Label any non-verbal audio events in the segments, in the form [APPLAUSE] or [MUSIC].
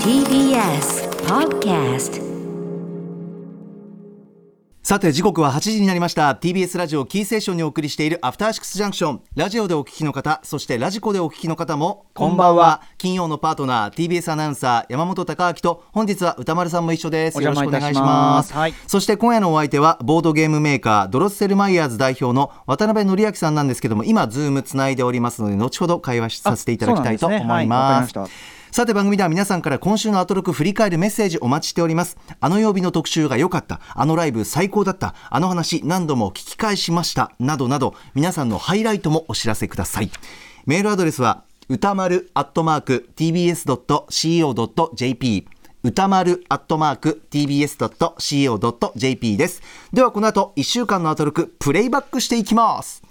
TBS Podcast さて時刻は8時になりました。TBS ラジオキーステーションにお送りしているアフターシックスジャンクションラジオでお聞きの方そしてラジコでお聞きの方もこんばんは。金曜のパートナー TBS アナウンサー山本匡晃と本日は宇多丸さんも一緒です。およろしくお願いしまます。すはい。そして今夜のお相手はボードゲームメーカードロッセルマイヤーズ代表の渡辺範明さんなんですけども今ズームつないでおりますので後ほど会話しさせていただきたいと思いあそうなんですね。はいまわかりますしたさて番組では皆さんから今週のアトロク振り返るメッセージお待ちしております。あの曜日の特集が良かった。あのライブ最高だった。あの話何度も聞き返しました。などなど皆さんのハイライトもお知らせください。メールアドレスは歌丸アットマーク tbs.co.jp 歌丸アットマーク tbs.co.jp です。ではこの後1週間のアトロクプレイバックしていきます。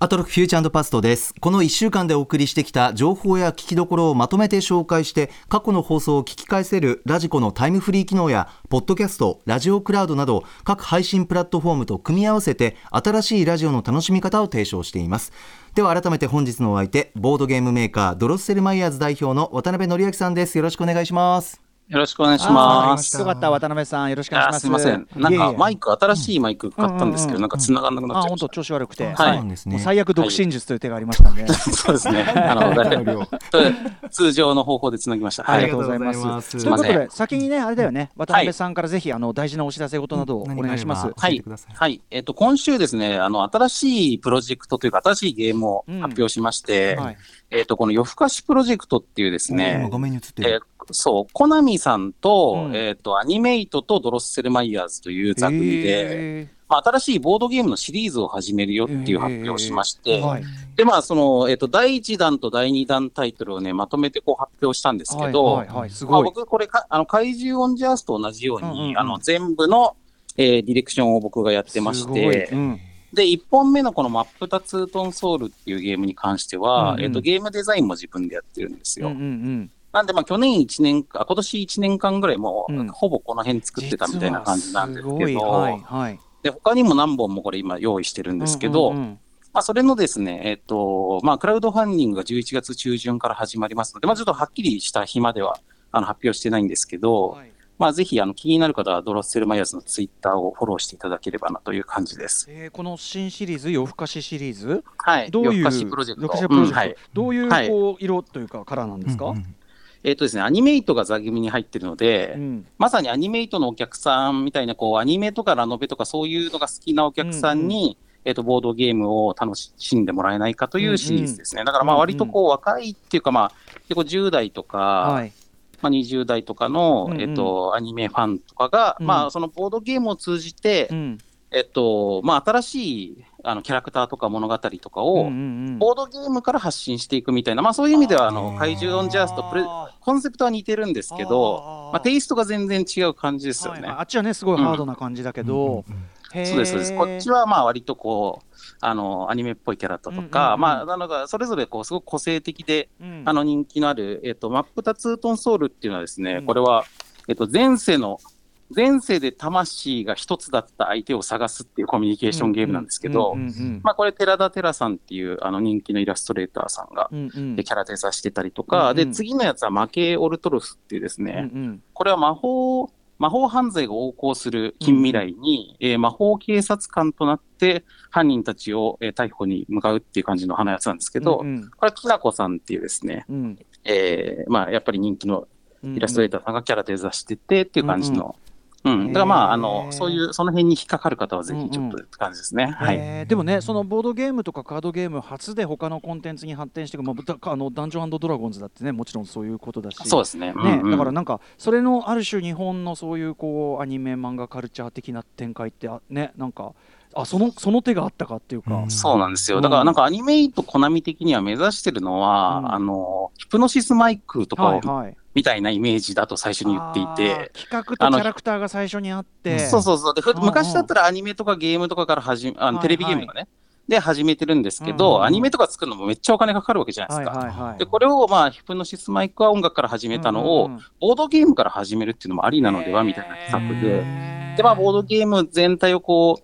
アトロックフューチャーパストです。この1週間でお送りしてきた情報や聞きどころをまとめて紹介して、過去の放送を聞き返せるラジコのタイムフリー機能や、ポッドキャスト、ラジオクラウドなど、各配信プラットフォームと組み合わせて、新しいラジオの楽しみ方を提唱しています。では改めて本日のお相手、ボードゲームメーカー、ドロッセルマイヤーズ代表の渡辺則明さんです。よろしくお願いします。よろしくお願いします。よかった渡辺さんよろしくお願いします。あすみません。なんかマイク、新しいマイク買ったんですけど、うんなんか繋がんなくなっあ本当ちゃいまし調子悪くて、はい最悪独身術という手がありましたんで。た。[LAUGHS] そうですね。あの、だいぶ通常の方法で繋ぎました。あはい。りがとうございます。ということすいまで、先にね、あれだよね、渡辺さんからぜひ、あの、大事なお知らせ事などをお願いします。はい。はい。えっと、今週ですね、あの、新しいプロジェクトというか、新しいゲームを発表しまして、はい。えっと、この夜更かしプロジェクトっていうです今ね、画面に映ってる。えーそう、コナミさんと、うんえっと、アニメイトとドロッセルマイヤーズという座組で、へまあ、新しいボードゲームのシリーズを始めるよっていう発表をしまして、ーはい。で、まあ、その、えっ、と、第1弾と第2弾タイトルをね、まとめてこう発表したんですけど、はいはいはい、すまあ、ごい。僕、これか、あの、怪獣オンジャースと同じように、うんうんうんあの、全部の、えーディレクションを僕がやってまして、うんで、1本目のこのマップタツートンソウルっていうゲームに関しては、うんうんえっ、と、ゲームデザインも自分でやってるんですよ。うんうんうん。なんで、まあ、去年1年か、今年1年間ぐらいもう、うんほぼこの辺作ってたみたいな感じなんですけど、実はいはいはい。で、他にも何本もこれ今用意してるんですけど、うんうんうんまあ、それのですね、えっ、と、まあ、クラウドファンディングが11月中旬から始まりますので、まあ、ちょっとはっきりした日までは、あの、発表してないんですけど、はいまあ、ぜひ、あの、気になる方は、ドロッセルマイヤーズのツイッターをフォローしていただければなという感じです。えーこの新シリーズ、夜更かしシリーズ、はい。どういう夜更かしプロジェクト。夜更かしプロジェクトうんはい。どういうはいこう色というかカラーなんですか、うんうんえっ、とですね、アニメイトが座組に入ってるので、うんまさにアニメイトのお客さんみたいな、こう、アニメとかラノベとかそういうのが好きなお客さんに、えっ、と、ボードゲームを楽しんでもらえないかというシリーズですね。だからまあ割とこう若いっていうかまあ、結構10代とか、はい。まあ、20代とかの、うんうんえっと、アニメファンとかが、うんまあ、そのボードゲームを通じて、うん。えっと、まあ、新しいあのキャラクターとか物語とかを、うんうんうん。ボードゲームから発信していくみたいな、まあ、そういう意味では、ああのー。怪獣オンジャースとプレあコンセプトは似てるんですけど、まあ、テイストが全然違う感じですよね。はいはい。あっちはね、すごいハードな感じだけど、そうです、そうです。こっちはまあ割とこう、あの、アニメっぽいキャラクターとか、うんうんうん。まあ、なのが、それぞれこう、すごく個性的で、うん。あの人気のある、えっと、マップタツートンソウルっていうのはですね、うん。これは、えっと、前世の、前世で魂が一つだった相手を探すっていうコミュニケーションゲームなんですけどこれ、寺田寺さんっていうあの人気のイラストレーターさんが、うんうん。でキャラデザしてたりとうんか、うん。で、次のやつはマケイ・オルトロスっていうですうんうね、ん。これは魔法、魔法犯罪が横行する近未来に、えー魔法警察官となって犯人たちを、えー逮捕に向かうっていう感じの花やつなんですけど、うんうん。これはきなこさんっていうですね、うん。えーまあやっぱり人気のうん。イラストレーターさんがキャラデザしててっていう感じの、うん、だからまあ、あの、そういう、その辺に引っかかる方はぜひちょっとって感じですね。はい。えー。でもね、そのボードゲームとかカードゲーム初で他のコンテンツに発展していく、まあ、だあのダンジョンドラゴンズだってね、もちろんそういうことだし、そうですね。ねだからなんかそれのある種日本のそういうこうアニメ漫画カルチャー的な展開ってあねなんかあそのその手があったかっていうか、うん。そうなんですよ。うんだからなんかアニメイトコナミ的には目指してるのは、うん。あの、ヒプノシスマイクとかを、はいはい、みたいなイメージだと最初に言っていて、企画とキャラクターが最初にあって。そうそうそう。で、ふうんうん。昔だったらアニメとかゲームとかから始め、あのはいテレビゲームとかね、で始めてるんですけど、うんうんアニメとか作るのもめっちゃお金かかるわけじゃないはいですか。はいはいで、これをまあ、ヒプノシスマイクは音楽から始めたのを、うんうんうん。ボードゲームから始めるっていうのもありなのではみたいな企画で、で、まあ、ボードゲーム全体をこう、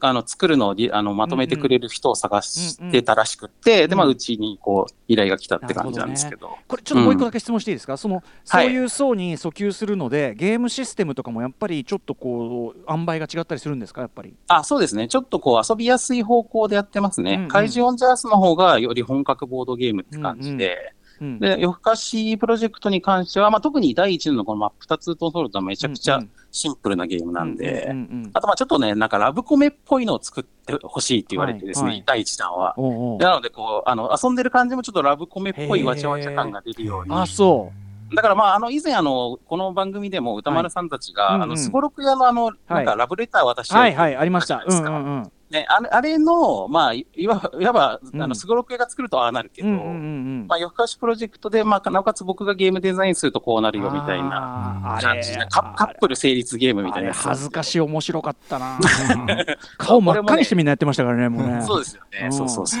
あの作るのをりあのまとめてくれる人を探してたらしくって、で、まあ、うん。うちにこう依頼が来たって感じなんですけど。これちょっともう一個だけ質問していいですか、そのそはい。ういう層に訴求するので、ゲームシステムとかもやっぱりちょっとこう塩梅が違ったりするんですか？やっぱり。あ、そうですね。ちょっとこう遊びやすい方向でやってますね。うんうん。怪獣オンジャースの方がより本格ボードゲームって感じで、うんで、夜更かしプロジェクトに関しては、まあ、特に第一のこのマップタツートンソールとはめちゃくちゃうんシンプルなゲームなんで、うんうんうんあとまあちょっとね、なんかラブコメっぽいのを作ってほしいって言われてですね、はい。はい第一弾は。おうおう。なので、こう、あの、遊んでる感じもちょっとラブコメっぽいわちゃわちゃ感が出るように。あそだからまあ、あの、以前あの、この番組でも歌丸さんたちが、はいうんうん。あの、すごろく屋のあの、なんかラブレター渡しうてるはいはいありました。うんうんうんね、あれあれの、まあ、いいわいわば、うん。あの、すごろく屋が作るとああなるけど、まあ、夜更かしプロジェクトで、まあ、なおかつ僕がゲームデザインするとこうなるよみたいな感じで、カカップル成立ゲームみたいな恥ずかしい面白かったな。[LAUGHS] 顔真っ赤にしてみんなやってましたからねもうね。そうですよね。うん。そうそうそう。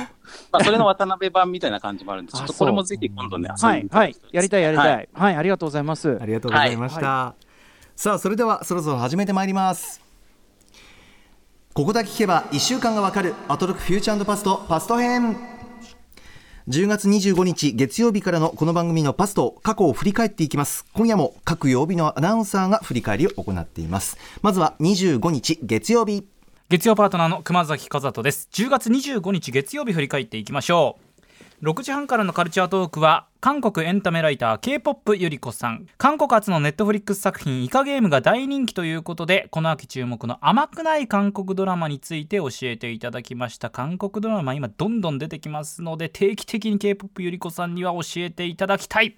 まあ、それの渡辺版みたいな感じもあるんで、ちょっとこれもぜひ今度ね、はいはい。やりたいやりたはい。いはいありがとうございます。ありがとうございました、さあそれではそろそろ始めてまいりますここだけ聞けば1週間がわかるアトロクフューチャーパストパスト編。10月25日月曜日からのこの番組のパスト過去を振り返っていきます。今夜も各曜日のアナウンサーが振り返りを行っています。まずは25日月曜日。月曜パートナーの熊崎和人です。10月25日月曜日振り返っていきましょう。6時半からのカルチャートークは韓国エンタメライター K-POP ゆりこさん。韓国初のネットフリックス作品イカゲームが大人気ということでこの秋注目の甘くない韓国ドラマについて教えていただきました。韓国ドラマ今どんどん出てきますので定期的に K-POP ゆりこさんには教えていただきたい。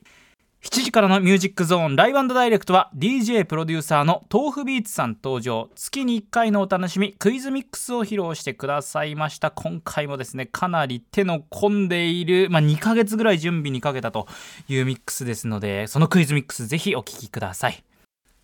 7時からのミュージックゾーンライブダイレクトは DJ プロデューサーの豆腐ビーツさん登場。月に1回のお楽しみクイズミックスを披露してくださいました。今回もですねかなり手の込んでいる、まあ、2ヶ月ぐらい準備にかけたというミックスですのでそのクイズミックスぜひお聞きください。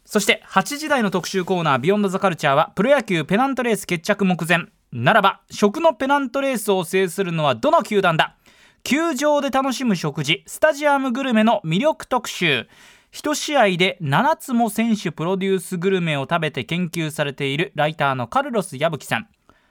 そして8時台の特集コーナー「ビヨンドザカルチャーはプロ野球ペナントレース決着目前。ならば食のペナントレースを制するのはどの球団だ球場で楽しむ食事スタジアムグルメの魅力特集。1試合で7つも選手プロデュースグルメを食べて研究されているライターのカルロス矢吹さん。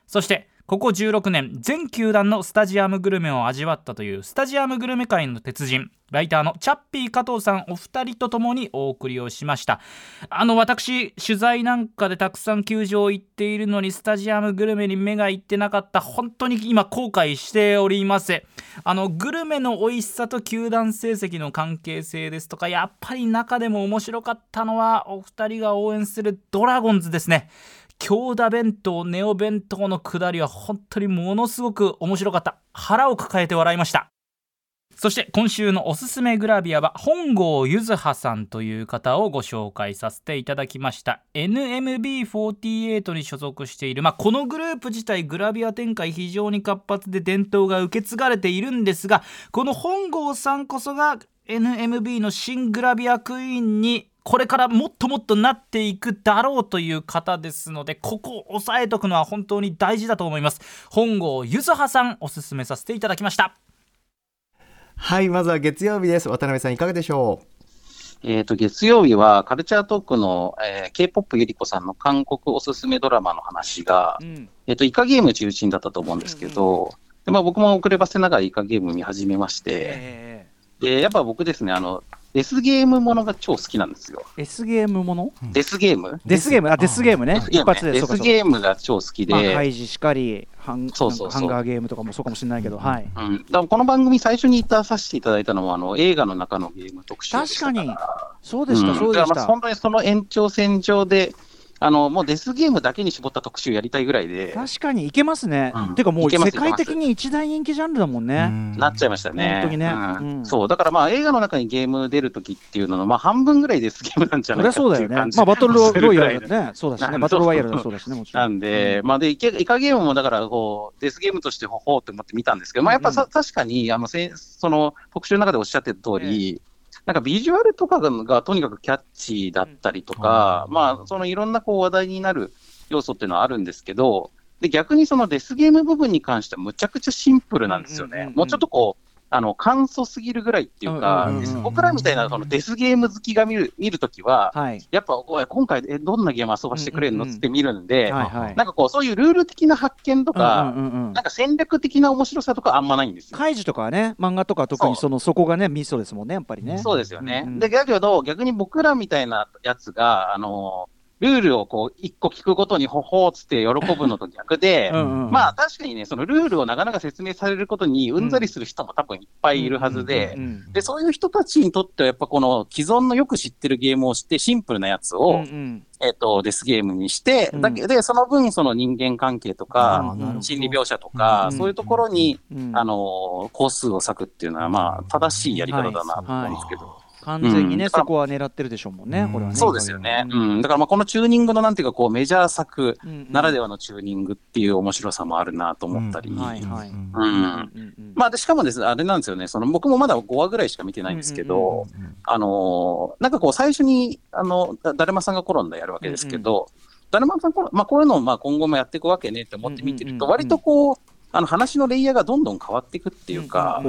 そしてここ16年全球団のスタジアムグルメを味わったというスタジアムグルメ界の鉄人ライターのチャッピー加藤さんお二人とともにお送りをしました。あの私取材なんかでたくさん球場行っているのにスタジアムグルメに目がいってなかった本当に今後悔しております。あのグルメの美味しさと球団成績の関係性ですとかやっぱり中でも面白かったのはお二人が応援するドラゴンズですね。京田弁当ネオ弁当のくだりは本当にものすごく面白かった。腹を抱えて笑いました。そして今週のおすすめグラビアは本郷ゆずはさんという方をご紹介させていただきました。NMB48 に所属している、まあ、このグループ自体グラビア展開非常に活発で伝統が受け継がれているんですがこの本郷さんこそが NMB の新グラビアクイーンにこれからもっともっとなっていくだろうという方ですのでここを押さえとくのは本当に大事だと思います。本郷ゆずはさんおすすめさせていただきました。はいまずは月曜日です。渡辺さんいかがでしょう？えっ、と、月曜日はカルチャートークの、えー、K-POP ゆりこさんの韓国おすすめドラマの話が、うん。えっ、と、イカゲーム中心だったと思うんですけど、でまあ、僕も遅ればせながらイカゲーム見始めまして、えで、やっぱ僕ですね、あの、デスゲームものが超好きなんですよ。ー S ゲームもの？デスゲーム？デスゲーム？あデスゲームね。いや一発でデスゲームが超好きまあ、で、カイジしかりハンそうそうそう。ハンガーゲームとかもそうかもしれないけど、はい。うん、この番組最初に出させていただいたのは、あの、映画の中のゲーム特集でした確かに。そうでした、ん。そうでした。本当にその延長線上で、あの、もうデスゲームだけに絞った特集やりたいぐらいで、確かにいけますね、うん。てかもう世界的に一大人気ジャンルだもんね、なっちゃいましたね。本当にね。うん。うん。そう、だからまあ映画の中にゲーム出るときっていうのの、まあ半分ぐらいデスゲームなんじゃそないかってりゃそうだよね。いう感じ。まあバトルロイヤルだね。そうだしね。バトルロワイヤルだそうだしねもちろん。なんで、まあで、イカゲームもだから、こう、デスゲームとしてほほうって思って見たんですけど、まあやっぱさ、うん。確かに、あの、せその、特集の中でおっしゃってた通り、なんかビジュアルとかががとにかくキャッチーだったりとか、うんまあ、そのいろんなこう話題になる要素っていうのはあるんですけど、で、逆にそのデスゲーム部分に関してはむちゃくちゃシンプルなんですよ。ねもうちょっとこう、あの簡素すぎるぐらいっていうか、うんうんうんうん。僕らみたいなそのデスゲーム好きが見る見るときは、はい。やっぱおい今回えどんなゲーム遊ばしてくれるの？うんうんうん。って見るんで、はいはいなんかこう、そういうルール的な発見とか、うんうんうんうん。なんか戦略的な面白さとかあんまないんですよ。カイジとかはね漫画とか特にそのそこがねミソですもんねやっぱりね。そうですよね。うんうん。で、だけど、逆に僕らみたいなやつが、あの、ルールをこう、一個聞くごとにほほーっつって喜ぶのと逆で、[LAUGHS] うんうんまあ確かにね、そのルールをなかなか説明されることにうんざりする人も多分いっぱいいるはずでう、んで、そういう人たちにとってはやっぱこの既存のよく知ってるゲームをしてシンプルなやつうんを、うん。えっ、と、デスゲームにして、うん。だけで、その分その人間関係とあか、心理描写とか、うんそういうところに、うんあの、工数を割くっていうのは、まあ、正しいやり方だなと思うんですけど。完全にね、うんそこは狙ってるでしょうもんね、うんこれはね。そうですよね。うんうん。だからまあこのチューニングのなんていうかこうメジャー作うんならではのチューニングっていう面白さもあるなと思ったり。うんはいはいうんうん。うんうんまあで、しかもですね、あれなんですよね、その僕もまだ5話ぐらいしか見てないんですけど、あのーなんかこう最初に、あの、だだるまさんが転んだやるわけですけど、だるまさん転んまあこういうのをまあ今後もやっていくわけねって思って見てると、うんうんうん割とこう、あの話のレイヤーがどんどん変わっていくっていうか、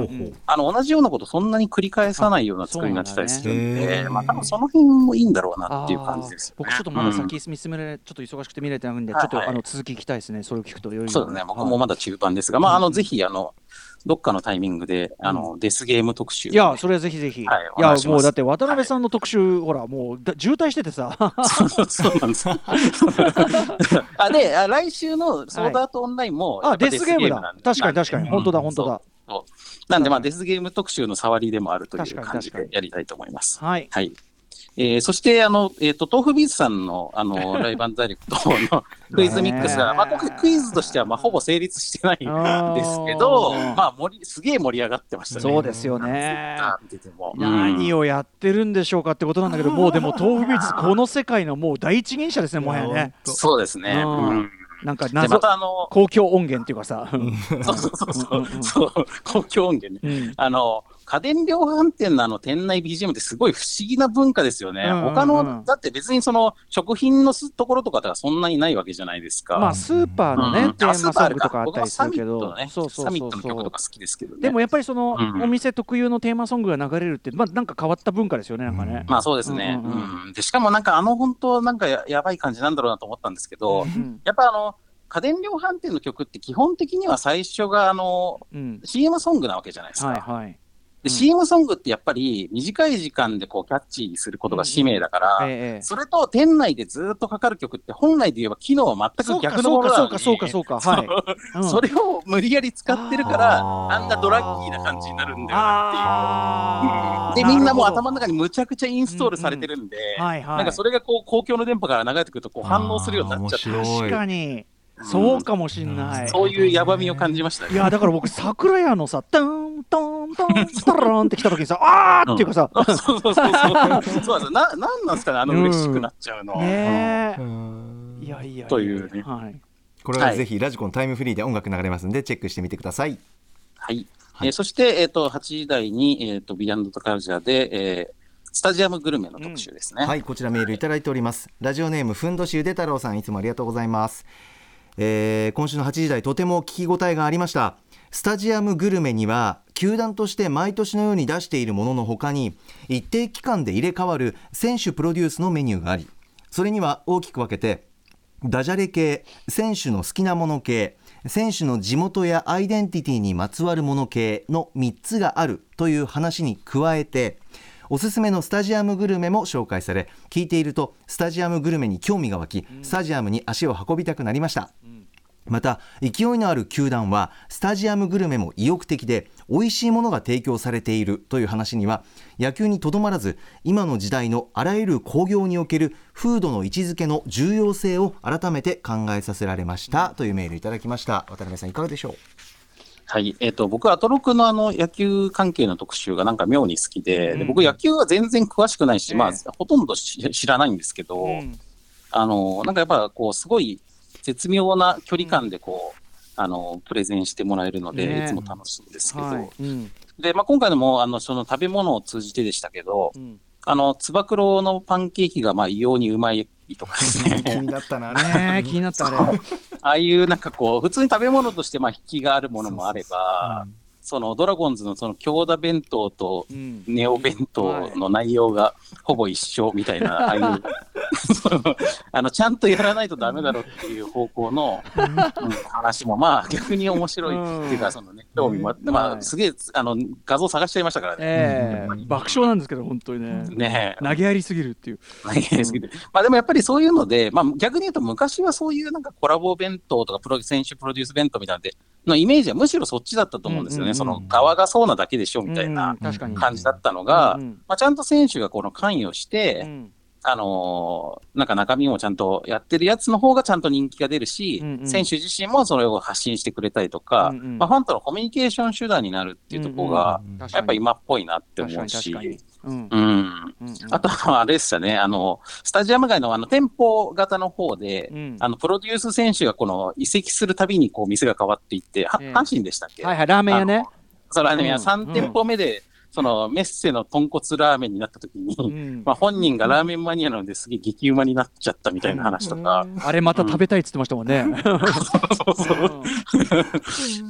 あの同じようなことそんなに繰り返さないような作りになってたりするんで、んだねまあ多分その辺もいいんだろうなっていう感じですよね。僕ちょっとまだうん先見進められ、ちょっと忙しくて見れてないんで、ちょっとあの続き聞きたいですね、それを聞くとより。そうですね、僕もまだ中盤ですが、まあ、あの、ぜひ、あの、どっかのタイミングで、あの、デスゲーム特集。いや、それはぜひぜひ。いはいおやもうだって渡辺さんの特集、ほら、もうだ渋滞しててさ。そうそうなんです。[LAUGHS] あであ、来週のソードアートオンラインも、やあ、デスゲームだ確かに確かに。本当だ、本当だ。なんで、まあ、デスゲーム特集の触りでもあるという感じでやりたいと思います。はい。はい。えーそして、あの、えっ、と、豆腐ビーズさんの、あの、[LAUGHS] ライブダイレクトのクイズミックスが、まあ、僕、クイズとしては、まあ、ほぼ成立してないんですけど、まあ、盛り、すげえ盛り上がってましたね。そうですよね。何をやってるんでしょうかってことなんだけど、もうでも豆腐ビーツこの世界のもう第一人者ですね、もはやね。そうですね。うん。なんか謎またあの、公共音源っていうかさ。そうそうそうそう。公共音源ね。うん。あの、家電量販店のあの店内 BGM ってすごい不思議な文化ですよね。うんうんうん他の、だって別にその食品のすところとかではそんなにないわけじゃないですか。まあスーパーのね、うんテーマソングとかあったりするけどサミットのね、そうそうサミッそうそうトの曲とか好きですけどね。でもやっぱりそのうんお店特有のテーマソングが流れるって、まあなんか変わった文化ですよね、なんかね。まあそうですね。うんうんうんでしかもなんかあの本当なんかややばい感じなんだろうなと思ったんですけど、うんやっぱあの、家電量販店の曲って基本的には最初があの、うん。CM ソングなわけじゃないですか。はいはい。で、うん CM ソングってやっぱり短い時間でこうキャッチーにすることが使命だから、ええ。それと店内でずっとかかる曲って本来で言えば機能は全く逆のものなのにそうかそうかそうかそうかはい。うんそれを無理やり使ってるから、あんなドラッキーな感じになるんだよなっていう。で、みんなもう頭の中にむちゃくちゃインストールされてるんで、はいはい。なんかそれがこう公共の電波から流れてくるとこう反応するようになっちゃって確かに、そうかもしんない。そういうやばみを感じましたね。いやだから僕桜屋のさ「トントントンスタラン」って来た時にさ「[LAUGHS] あー!」っていうかさ、そうそうそうそう。[LAUGHS] そうなんですよ。な、なんなんですかね、あの嬉しくなっちゃうの。ねえ、うんいやいやいやというねはい、これはぜひラジコンタイムフリーで音楽流れますんでチェックしてみてください。はい。はいえーそして、えっ、と、8時台に、えっ、と、ビアンドとカルチャーで、えースタジアムグルメの特集ですね。はい、こちらメールいただいております。ラジオネームふんどしゆで太郎さん、いつもありがとうございます。えー今週の8時台、とても聞き応えがありました。スタジアムグルメには、球団として毎年のように出しているもののほかに、一定期間で入れ替わる選手プロデュースのメニューがあり、それには大きく分けて、ダジャレ系、選手の好きなもの系、選手の地元やアイデンティティにまつわるもの系の3つがあるという話に加えて、おすすめのスタジアムグルメも紹介され、聞いているとスタジアムグルメに興味が湧き、スタジアムに足を運びたくなりました。また勢いのある球団はスタジアムグルメも意欲的で美味しいものが提供されているという話には野球にとどまらず今の時代のあらゆる興行におけるフードの位置づけの重要性を改めて考えさせられましたというメールいただきました。渡辺さんいかがでしょう？はい。えっ、と、僕、アトロクのあの、野球関係の特集がなんか妙に好きで、うん。で僕、野球は全然詳しくないし、ええ。まあ、ほとんどし知らないんですけど、うん。あの、なんかやっぱ、こう、すごい絶妙な距離感で、こう、あの、プレゼンしてもらえるので、ねいつも楽しいんですけど、はい。うん。で、まあ、今回のも、あの、その食べ物を通じてでしたけど、うん。あの、つば九郎のパンケーキが、まあ、異様にうまいとかですね。[LAUGHS] 気になったな。ねえ [LAUGHS] 気になったあれ。ああいうなんかこう、普通に食べ物としてまあ引きがあるものもあれば、そのドラゴンズのその京田弁当とうん。ネオ弁当の内容がほぼ一緒みたいな、ああいう [LAUGHS] あのちゃんとやらないとダメだろっていう方向の、うん話もまあ逆に面白いっていうか、そのね、興味もあって、まあ、はい。すげえあの画像探しちゃいましたからね。ええ。爆笑なんですけど本当にね。ねえ。投げやりすぎるっていう。投げすぎて。まあでもやっぱりそういうので、まあ逆に言うと昔はそういうなんかコラボ弁当とかプロ選手プロデュース弁当みたいなのでのイメージはむしろそっちだったと思うんですよね。うんうんうんその側がそうなだけでしょみたいうんな感じだったのが、うんうんまあちゃんと選手がこの関与して、うん。あのーなんか中身もちゃんとやってるやつの方がちゃんと人気が出るし、うんうん。選手自身もそれを発信してくれたりとか、うんうん。まあ、ファンとのコミュニケーション手段になるっていうところが、やっぱ今っぽいなって思うし、うん。うん。うんあとはあれでしたね、あの、スタジアム街のあの店舗型の方で、うん。あの、プロデュース選手がこの移籍するたびにこう店が変わっていって、はええ。阪神でしたっけ、はいはいラーメン屋ね。それはね、うん。3店舗目で、そのメッセの豚骨ラーメンになった時に、うん。[LAUGHS] まあ本人がラーメンマニアなのですげえ激うまになっちゃったみたいな話とか、あれまた食べたいっつってましたもんね。[LAUGHS]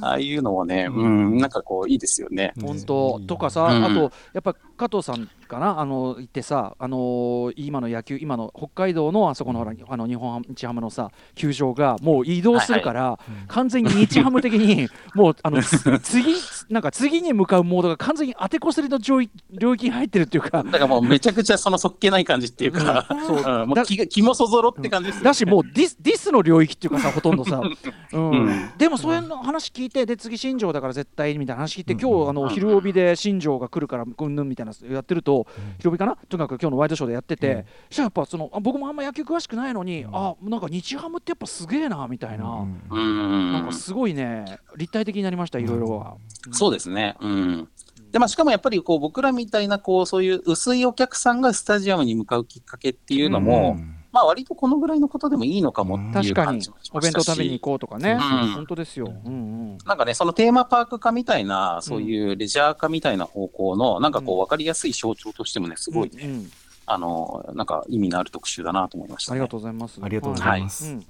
ああいうのもね、うん、なんかこういいですよね。本当。とかさ、うん。あとやっぱ加藤さんかな？あの言ってさあのー今の野球今の北海道のあそこのほらあの日本日ハムのさ球場がもう移動するから、完全に日ハム的にもうあのつ次なんか次に向かうモードが完全に当てこすりの領域領域に入ってるっていうか。だからもうめちゃくちゃそのそっけない感じっていうか、そう。うん。もうだ気もそぞろって感じです。だしもうディスディスの領域っていうかさほとんどさ、[LAUGHS] うん。うん。でもそういうの話聞いてで次新庄だから絶対みたいな話聞いて、今日あの昼帯で新庄が来るからうんぬんみたいなのやってると、昼帯かな？とにかく今日のワイドショーでやってて、そしたらやっぱそのあ僕もあんま野球詳しくないのに、あなんか日ハムってやっぱすげえなみたいな、うん。なんかすごいね立体的になりましたいろいろは。そうですね。うん。で、まあ、しかもやっぱりこう僕らみたいなこうそういう薄いお客さんがスタジアムに向かうきっかけっていうのも、まあ割とこのぐらいのことでもいいのかもっていう確かに感じもしおまし。たし弁当食べに行こうとかね、うん。本当ですよ。うんうん。なんかね、そのテーマパーク化みたいな、そういうレジャー化みたいな方向の、なんかこう分かりやすい象徴としてもね、すごいね、うんうん。あの、なんか意味のある特集だなと思いました、ね。ありがとうございます。ありがとうございます。うん。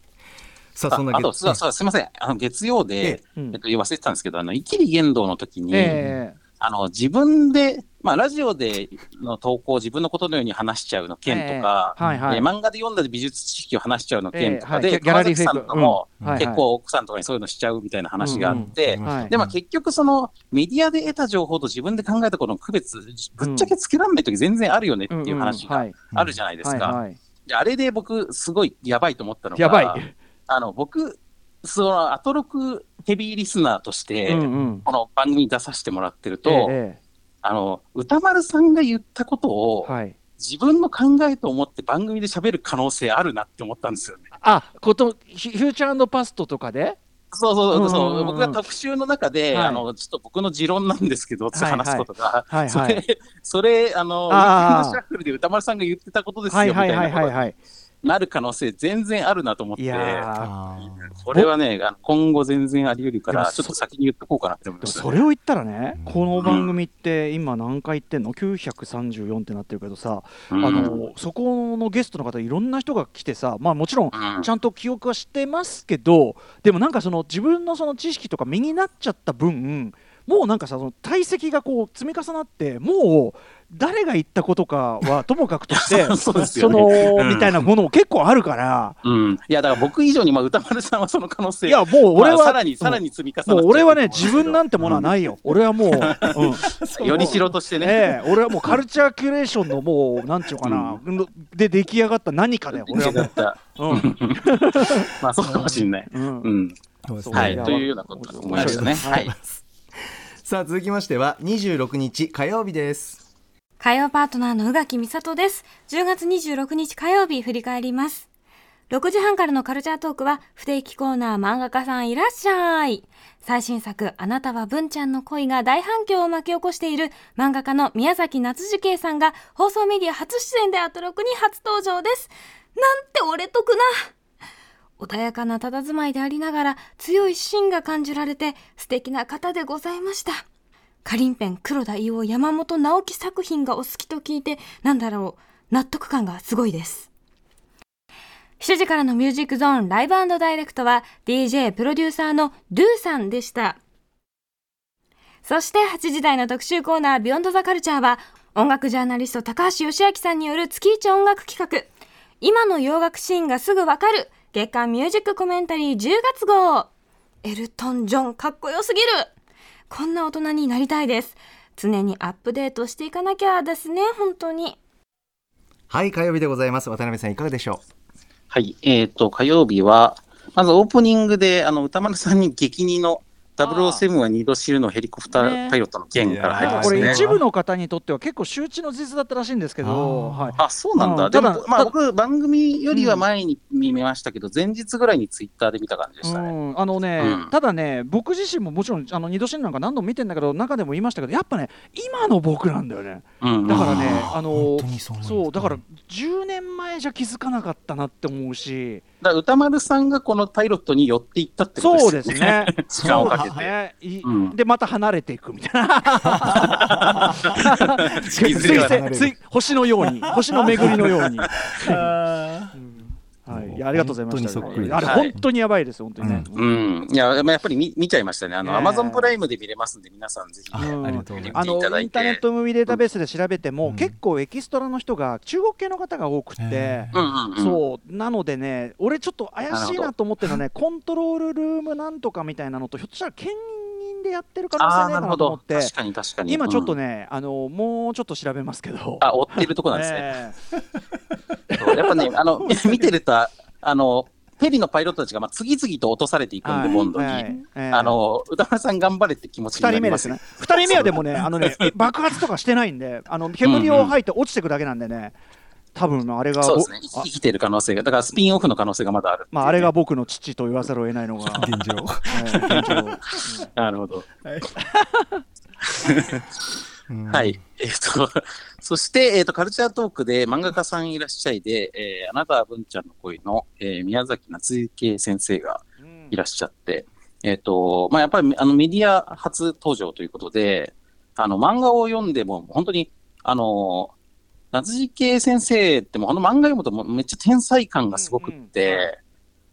さあ、そんなああと、そうそうすみません。あの、月曜で、うん。えっと、忘れてたんですけど、あの、イキリ言動の時に、えあの、自分で、まあ、ラジオでの投稿を自分のことのように話しちゃうの件とか、えはいはい。えー漫画で読んだ美術知識を話しちゃうの件とかで、さんとかも、うん。結構奥さんとかにそういうのしちゃうみたいな話があって、うんはいで、まあ結局そのメディアで得た情報と自分で考えたことの区別、ぶっちゃけつけらんない時全然あるよねっていう話があるじゃないですか。あれで僕、すごいやばいと思ったのが、やばい。あの、僕、そのアトロクヘビーリスナーとして、うんうんこの番組に出させてもらってると、えあの、歌丸さんが言ったことえを、はい。自分の考えと思って番組で喋る可能性あるなって思ったんですよね。あ、ことフューチャーパストとかで？そうそうそう、うんうんうん僕が特集の中で、はいあの、ちょっと僕の持論なんですけど、ってはいはい話すことが、はいそれ、はい。それ、あの、ウィあーークエンドシャッフルで歌丸さんが言ってたことですよ、はいみたはいいはいなことにはいはい。なる可能性全然あるなと思って、これはね、今後全然あり得るから、ちょっと先に言っとこうかなって思いました、でもそれを言ったらね、この番組って今何回言ってんの ?934 ってなってるけどさ、うん。あのそこのゲストの方いろんな人が来てさ、まあもちろん。ちゃんと記憶はしてますけど、でもなんかその自分のその知識とか身になっちゃった分、もうなんかさその体積がこう積み重なってもう誰が言ったことかはともかくとして [LAUGHS] そうですよそねの、うん。みたいなものも結構あるから。うん、いや、だから僕以上に、まあ、歌丸さんはその可能性、いやもう俺は、まあさらに、さらに積み重なっちゃもう俺はね自分なんてものはないよ、俺はもう、うん、[LAUGHS] よりしろとしてね、ええ俺はもうカルチャーキュレーションのもうなんていうのかな、で出来上がった何かだよ俺はもう、だった。うん。[LAUGHS] まあ、そうかもしれない。うん。はい。というようなことが思いましたね。はい。さあ、続きましては、26日火曜日です。火曜パートナーの宇垣美里です。10月26日火曜日振り返ります。6時半からのカルチャートークは不定期コーナー漫画家さんいらっしゃい。最新作あなたは文ちゃんの恋が大反響を巻き起こしている漫画家の宮崎夏樹圭さんが放送メディア初出演でアトロクに初登場です。なんて俺得な。穏やかな佇まいでありながら強い芯が感じられて素敵な方でございました。カリンペン黒田伊代山本直樹作品がお好きと聞いてなんだろう納得感がすごいです。7時からのミュージックゾーンライブダイレクトは DJ プロデューサーのドゥさんでした。そして8時台の特集コーナービヨンドザカルチャーは音楽ジャーナリスト高橋義明さんによる月一音楽企画。今の洋楽シーンがすぐわかる月間ミュージックコメンタリー10月号。エルトン・ジョンかっこよすぎる。こんな大人になりたいです。常にアップデートしていかなきゃですね本当に。はい火曜日でございます。渡辺さんいかがでしょはい。えっ、と、火曜日は、まずオープニングで、あの、歌丸さんに激似の007は二度知るのヘリコプターパイロットの件から入りまね。れ一部の方にとっては結構周知の事実だったらしいんですけど、はい、あ、そうなんだ。うんでもまあ僕、番組よりは前に見ましたけど、前日ぐらいにツイッターで見た感じでしたね。うん、あのね、うんただね、僕自身ももちろん、あの二度死ぬなんか何度も見てんだけど、中でも言いましたけど、やっぱね、今の僕なんだよね。うん。だからね、あーあのそう、だから10年前じゃ気づかなかったなって思うし、だ歌丸さんがこのパイロットに寄っていったってことそうでですすね。[LAUGHS] 時間をかけそうて。ですねいうんで、また離れていくみたいな。[LAUGHS] 星のように、星の巡りのように。[LAUGHS] はい、いやありがとうございました。本当にそっくりあれ、はい本当にやばいです、本当にね。うん。いや、まあやっぱり見見ちゃいましたね。あの、ええアマゾンプライムで見れますんで、皆さんぜひ。あうんありがとうございあの見ていただいてインターネットムービーデータベースで調べても、うん結構エキストラの人が中国系の方が多くて。そうなのでね俺ちょっと怪しいなと思ってるのはねコントロールルームなんとかみたいなのとひょっとしたら兼任でやってる可能性ないかなと思って確かに確かに。今ちょっとね。ね、あのもうちょっと調べますけど。あ、追ってるとこなんですね。[LAUGHS] えやっぱね、あの、[LAUGHS] 見てると、あの、ヘリのパイロットたちがまあ次々と落とされていくんで、はいボンドに。あの、歌丸さん頑張れって気持ちにな二人りまね目ですすね。。二人目はでもね、あのね、[LAUGHS] 爆発とかしてないんで、あの煙を吐いて落ちてくだけなんでね、多分あれが、そうですね。あ生きてる可能性が、だからスピンオフの可能性がまだあるね、まあ、あれが僕の父と言わざるを得ないのが、現状。ええ現状。なるほど。うん。はい。えっ、と、そして、えっ、と、カルチャートークで漫画家さんいらっしゃいで、えー、あなたは文ちゃんの恋の、えー宮崎夏幸先生がうん。いらっしゃって、えっ、と、まあ、やっぱりあのメディア初登場ということで、あの、漫画を読んでも、本当に、あの、夏幸先生ってもう、あの漫画読むともうめっちゃ天才感がすごくって、うんうん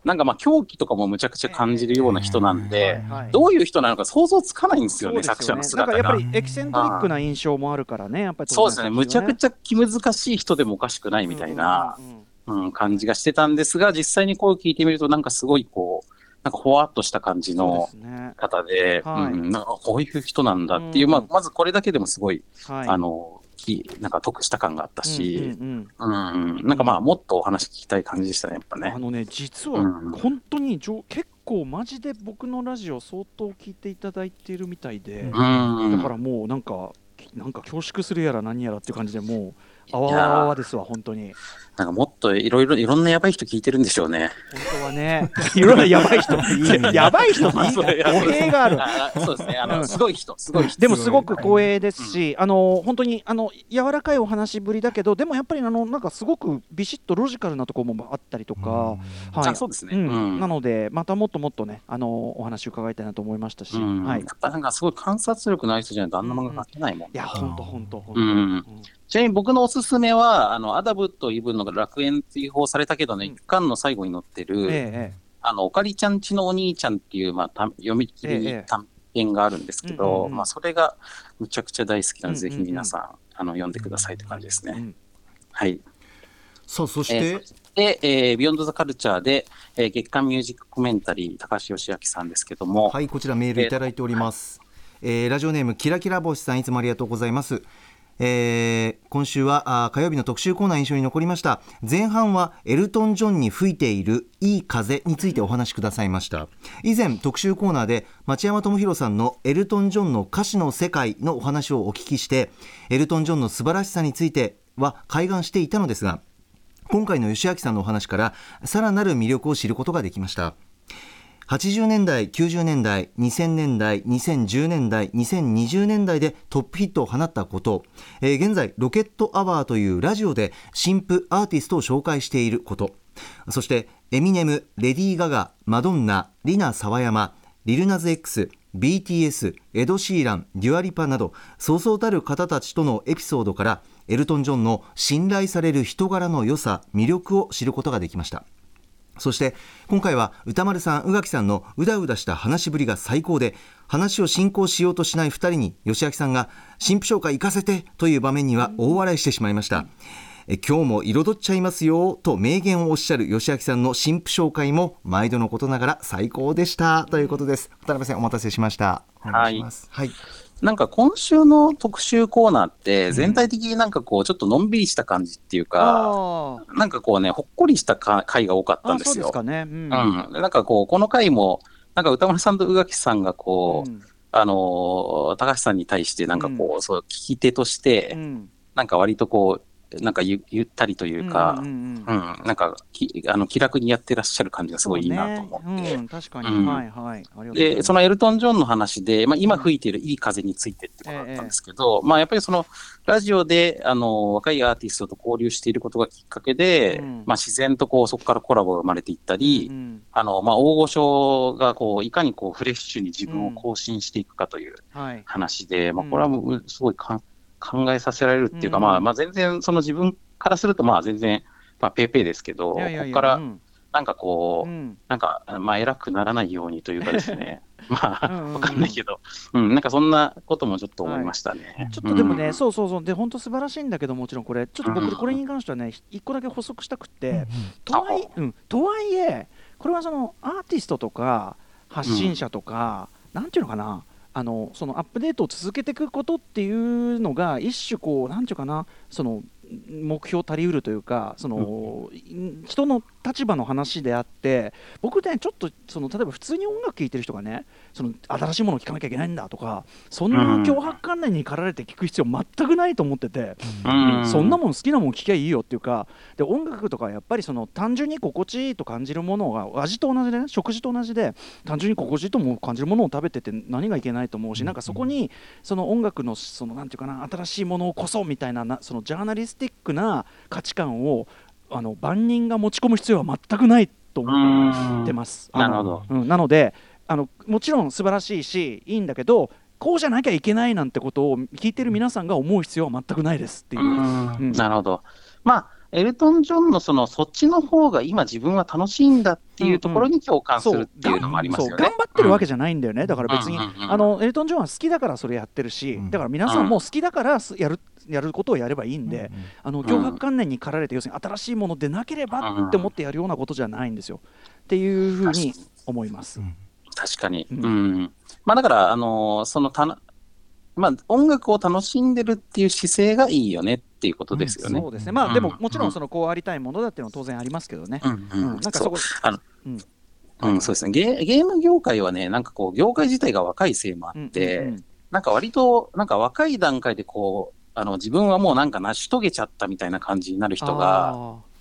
なんかまあ狂気とかもむちゃくちゃ感じるような人なんで、はいどういう人なのか想像つかないんですよね、作者の姿が。かやっぱりエキセントリックな印象もあるからね、やっぱりそうですね、むちゃくちちゃ気難しい人でもおかしくないみたいな、うん感じがしてたんですが、実際に声を聞いてみると、なんかすごいこう、なんかほわっとした感じのね、方で、はい。うん、なんかこういう人なんだっていう、うん。まあ、まずこれだけでもすごい、はい、あの、きなんか得した感があったし、うんうんうんうん、なんかまあ、もっとお話聞きたい感じでしたね、やっぱねあ。のね、実はうん本当にじょ結構マジで僕のラジオ相当聞いていただいているみたいで、うん。だからもうなんか、きなんか恐縮するやら何やらっていう感じでもう、あわあわですわ、本当に。なんかもっといろいろ、いろんなやばい人聞いてるんでしょうね。本当はね、[LAUGHS] いろいろやばい人 [LAUGHS] やばい人っていい、そういや語弊がある。あそうですね、あの、うん。すごい人、すごい人。でもすごく光栄ですし、あの本当にあの柔らかいお話ぶりだけど、でもやっぱりあのなんかすごくビシッとロジカルなところもあったりとか、はい。あそうですね。なので、またもっともっとね、あのお話伺いたいなと思いましたし、うん。はい、いやっぱなんかすごい観察力のある人じゃないとあんな漫画描けないもん。や、本当、本当、本当、ちなみに僕のおすすめは、あの、アダブとイブの楽園追放されたけどね、うん。一巻の最後に載ってる、ええあの、おかりちゃんちのお兄ちゃんっていう、まあ、た読み切ええり短編があるんですけど、うんまあ、それがむちゃくちゃ大好きなので、ぜひ皆さん、あの、読んでくださいって感じですね。えうん。はい。さあそしえて、で、えービヨンドザカルチャーで、えー月間ミュージックコメンタリー、高橋義明さんですけども、はいこちらメールいただいております、えーラジオネームキラキラ星さんいつもありがとうございますえー今週は火曜日の特集コーナー印象に残りました。前半はエルトン・ジョンに吹いているいい風についてお話しくださいました。以前特集コーナーで町山智博さんのエルトン・ジョンの歌詞の世界のお話をお聞きしてエルトン・ジョンの素晴らしさについては開眼していたのですが今回の吉明さんのお話からさらなる魅力を知ることができました。80年代、90年代、2000年代、2010年代、2020年代でトップヒットを放ったこと、えー現在、ロケットアワーというラジオで新婦アーティストを紹介していること、そして、エミネム、レディー・ガガ、マドンナ、リナ・サワヤマ、リルナズ X、BTS、エド・シーラン、デュアリパなど、そうそうたる方たちとのエピソードから、エルトン・ジョンの信頼される人柄の良さ、魅力を知ることができました。そして今回は歌丸さん宇垣さんのうだうだした話しぶりが最高で話を進行しようとしない2人に吉明さんが新婦紹介行かせてという場面には大笑いしてしまいました、え今日も彩っちゃいますよと名言をおっしゃる吉明さんの新婦紹介も毎度のことながら最高でした。ということです。渡辺さんお待たせしました。お願いします。はい、なんか今週の特集コーナーって、全体的になんかこう、ちょっとのんびりした感じっていうか、あーなんかこうね、ほっこりしたか回が多かったんあですよ。そうですかね。うんうん。なんかこう、この回も、なんか歌丸さんと宇垣さんがこう、うんあのー高橋さんに対してなんかこう、そう、聞き手として、うんなんか割とこう、なんかゆゆったりというか、うんなんかきあの気楽にやってらっしゃる感じがすごいいいなと思って。確かに、うんはいはい。で、そのエルトン・ジョンの話で、まあ、今吹いているいい風についてってことだったんですけど、まあ、やっぱりその、ラジオで、あの、若いアーティストと交流していることがきっかけで、うん。まあ、自然とこう、そこからコラボが生まれていったり、うんあの、まあ、大御所が、こう、いかにこう、フレッシュに自分を更新していくかというはい。話で、まあ、うんこれはもう、すごいかん考えさせられるっていうか、うん。まあ、まあ、全然、その自分からすると、まあ、全然、まあ、ペーペーですけど、いやいやいやここからう、んなんかこう、うん。なんか、まあ、偉くならないようにというかですね。[LAUGHS] まあ、うんうんうん。わかんないけど、うん、なんかそんなこともちょっと思いましたね。ちょっとでもね、うん。そうそうそう、で、本当素晴らしいんだけど、もちろんこれ、ちょっとうん。僕、これに関してはね、一個だけ補足したくって、とはいえ、うん、とはいえ、これはそのアーティストとか発信者とか、なんていうのかな、あのそのアップデートを続けていくことっていうのが、一種こう、なんていうかな、その目標足りうるというか、その、人の立場の話であって、僕ね、ちょっとその例えば普通に音楽聴いてる人がね、その新しいものを聴かなきゃいけないんだとか、そんな脅迫観念に駆られて聴く必要全くないと思ってて。うんそんなもん好きなもん聞きゃいいよっていうかで音楽とかやっぱりその単純に心地いいと感じるものが味と同じでね食事と同じで単純に心地いいとも感じるものを食べてて何がいけないと思うしなんかそこにその音楽のそのなんていうかな新しいものをこそみたいななそのジャーナリスティックな価値観をあの万人が持ち込む必要は全くないと思ってます。なるほど。うん、なのであのもちろん素晴らしいしいいんだけどこうじゃなきゃいけないなんてことを聞いてる皆さんが思う必要は全くないですっていう。うんなるほど。まあ、エルトン・ジョンのその、そっちの方が今自分は楽しいんだっていうところに共感するっていうのもありますよね。そう頑張ってるわけじゃないんだよね、だから別に、あのエルトン・ジョンは好きだからそれやってるし、うんだから皆さんも好きだからすやるやることをやればいいんで、あの脅迫観念に駆られて、要するに新しいものでなければって思ってやるようなことじゃないんですよ。っていうふうに思います。確かに。ううんん。まあ、だから、あのーそのたな、まあ、音楽を楽しんでるっていう姿勢がいいよねっていうことですよね。そうですね、まあ、うん。でももちろんそのこうありたいものだっていうのは当然ありますけどね。うんううん。ん。なんかそこあのうん。うん、そうですね。ゲ。ゲーム業界はね、なんかこう、業界自体が若いせいもあって、うんうんうん。なんか割と、なんか若い段階でこう、あの、自分はもうなんか成し遂げちゃったみたいな感じになる人が、あ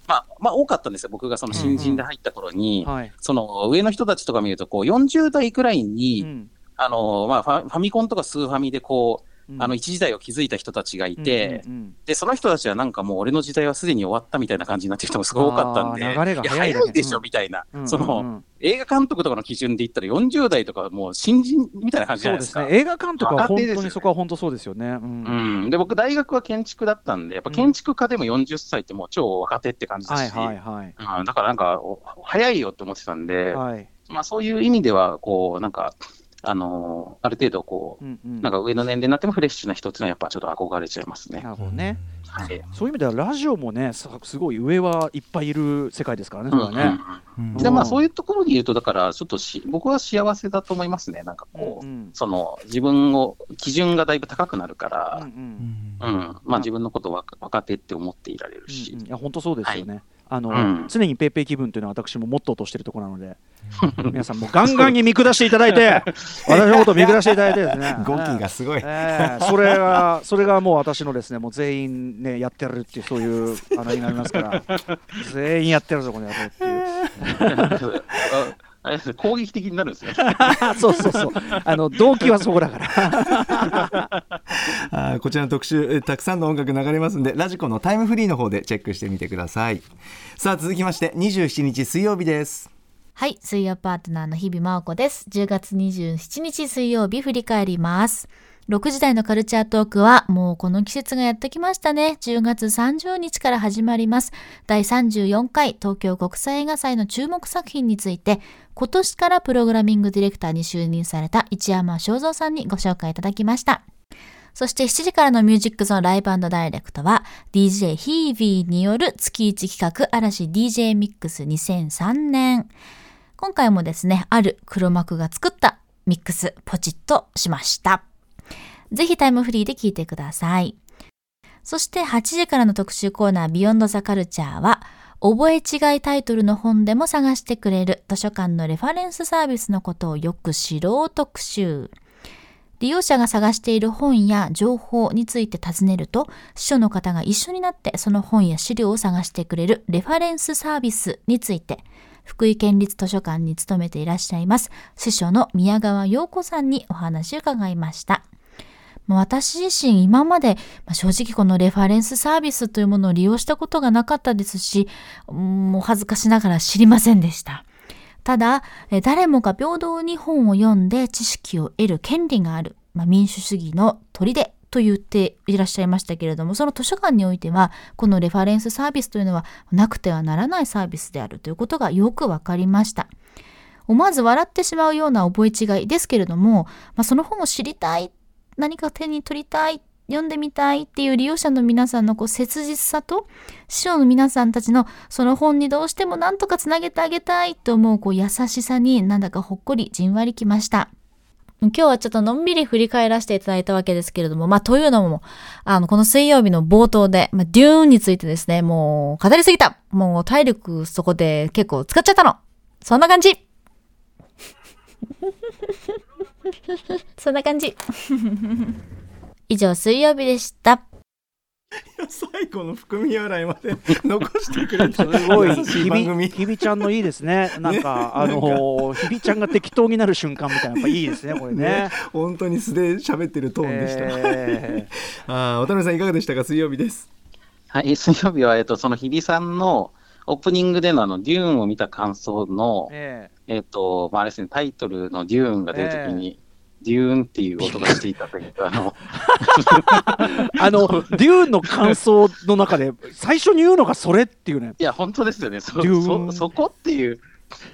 まあ、まあ多かったんですよ。僕がその新人で入った頃に、ーはい。その上の人たちとか見ると、こう、40代くらいに、うん。あの、まあファ、ファミコンとかスーファミでこう、うんあの、一時代を築いた人たちがいて、で、その人たちはなんかもう俺の時代はすでに終わったみたいな感じになってる人もすごい多かったんで、流れがいや早いだけ早いでしょうんみたいな、その、映画監督とかの基準で言ったら40代とかもう新人みたいな感じじゃないですか。そうですね。映画監督は本当にそこは本当そうですよね。うんうん、で僕、大学は建築だったんで、やっぱ建築家でも40歳ってもう超若手って感じだし、はいはいはい。うん、だからなんか、お早いよって思ってたんで、はい。まあ、そういう意味では、こう、なんか、あのーある程度、こう、うんうん。なんか上の年齢になってもフレッシュな人っていうのは、やっぱちょっと憧れちゃいますね。な。るほどね。はい。そう。いう意味ではラジオもねさすごい上はいっぱいいる世界ですからねそれはね。うんうんうん。でまあ、そういうところで言うと、だから、ちょっとし僕は幸せだと思いますね、なんかこう、うんうん。その自分を、基準がだいぶ高くなるから、うんううんん。まあ、自分のことを若若手って思っていられるし、うんうん。いや本当そうですよね。あの、うん。常にペイペイ気分というのは私もモットーとしているところなので、[LAUGHS] 皆さんもガンガンに見下していただいて、[LAUGHS] 私のことを見下していただいてですね。語気がすごい、ええそれがそれがもう私のですねもう全員ねやってるっていうそういうあのになりますから。[LAUGHS] 全員やってるぞこの野郎っていう。ああれですね攻撃的になるんですね。そうそうそう。あの動機はそこだからあこちらの特集たくさんの音楽流れますんでラジコのタイムフリーの方でチェックしてみてくださいさあ続きまして27日水曜日ですはい、水曜パートナーの日々真央子です。10月27日水曜日振り返ります。6時台のカルチャートークはもうこの季節がやってきましたね。10月30日から始まります。第34回東京国際映画祭の注目作品について、今年からプログラミングディレクターに就任された一山正蔵さんにご紹介いただきました。そして7時からのミュージックゾーンライブダイレクトは DJ ヒービーによる月1企画嵐 DJ ミックス2003年。今回もですね、ある黒幕が作ったミックスポチッとしました。ぜひタイムフリーで聞いてください。そして8時からの特集コーナービヨンドザカルチャーは覚え違いタイトルの本でも探してくれる図書館のレファレンスサービスのことをよく知ろう特集。利用者が探している本や情報について尋ねると、司書の方が一緒になってその本や資料を探してくれるレファレンスサービスについて、福井県立図書館に勤めていらっしゃいます、司書の宮川陽子さんにお話を伺いました。私自身今まで、まあ正直このレファレンスサービスというものを利用したことがなかったですし、もう恥ずかしながら知りませんでした。ただ、誰もが平等に本を読んで知識を得る権利がある、まあ、民主主義の砦と言っていらっしゃいましたけれども、その図書館においては、このレファレンスサービスというのはなくてはならないサービスであるということがよくわかりました。思わず笑ってしまうような覚え違いですけれども、まあ、その本を知りたい、何か手に取りたい、読んでみたいっていう利用者の皆さんのこう切実さと、師匠の皆さんたちのその本にどうしても何とかつなげてあげたいと思うこう優しさになんだかほっこりじんわりきました。今日はちょっとのんびり振り返らせていただいたわけですけれども、まあ、というのも、あの、この水曜日の冒頭で、まあ、デューンについてですね、もう、語りすぎたもう、体力そこで結構使っちゃったのそんな感じそんな感じ。[LAUGHS] 以上、水曜日でした。最後の含み笑いまで残してくれた。すごい。優しいひびちゃんのいいですね。なんか、あのーひびちゃんが適当になる瞬間みたいなやっぱいいですねこれね。ね。本当に素で喋ってるトーンでした、え [LAUGHS] あー渡辺さんいかがでしたか？水曜日です。はい、水曜日は、えっと、その日比さんのオープニングでのあの、デューンを見た感想のー、え。えっと、まあ、あれですね、タイトルのデューンが出るときに、デューンっていう音がしていたというか、あの、ー [LAUGHS] あのデューンの感想の中で最初に言うのがそれっていうね。いや、本当ですよね。そデューンそそこっていう。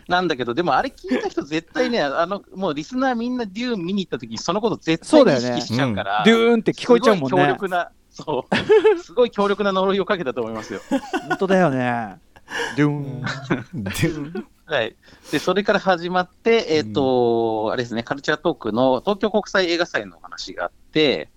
なんだけど、でもあれ聞いた人絶対ね、あの、もうリスナーみんなデューン見に行った時にそのこと絶対に意識しちゃうから、デューンって聞こえちゃうもんすごい強ね。力な、そう、[LAUGHS] すごい強力な呪いをかけたと思いますよ。本当だよね。デューン。[LAUGHS] ではい。で、それから始まって、えっ、と、あれですね、カルチャートークの東京国際映画祭のお話があって、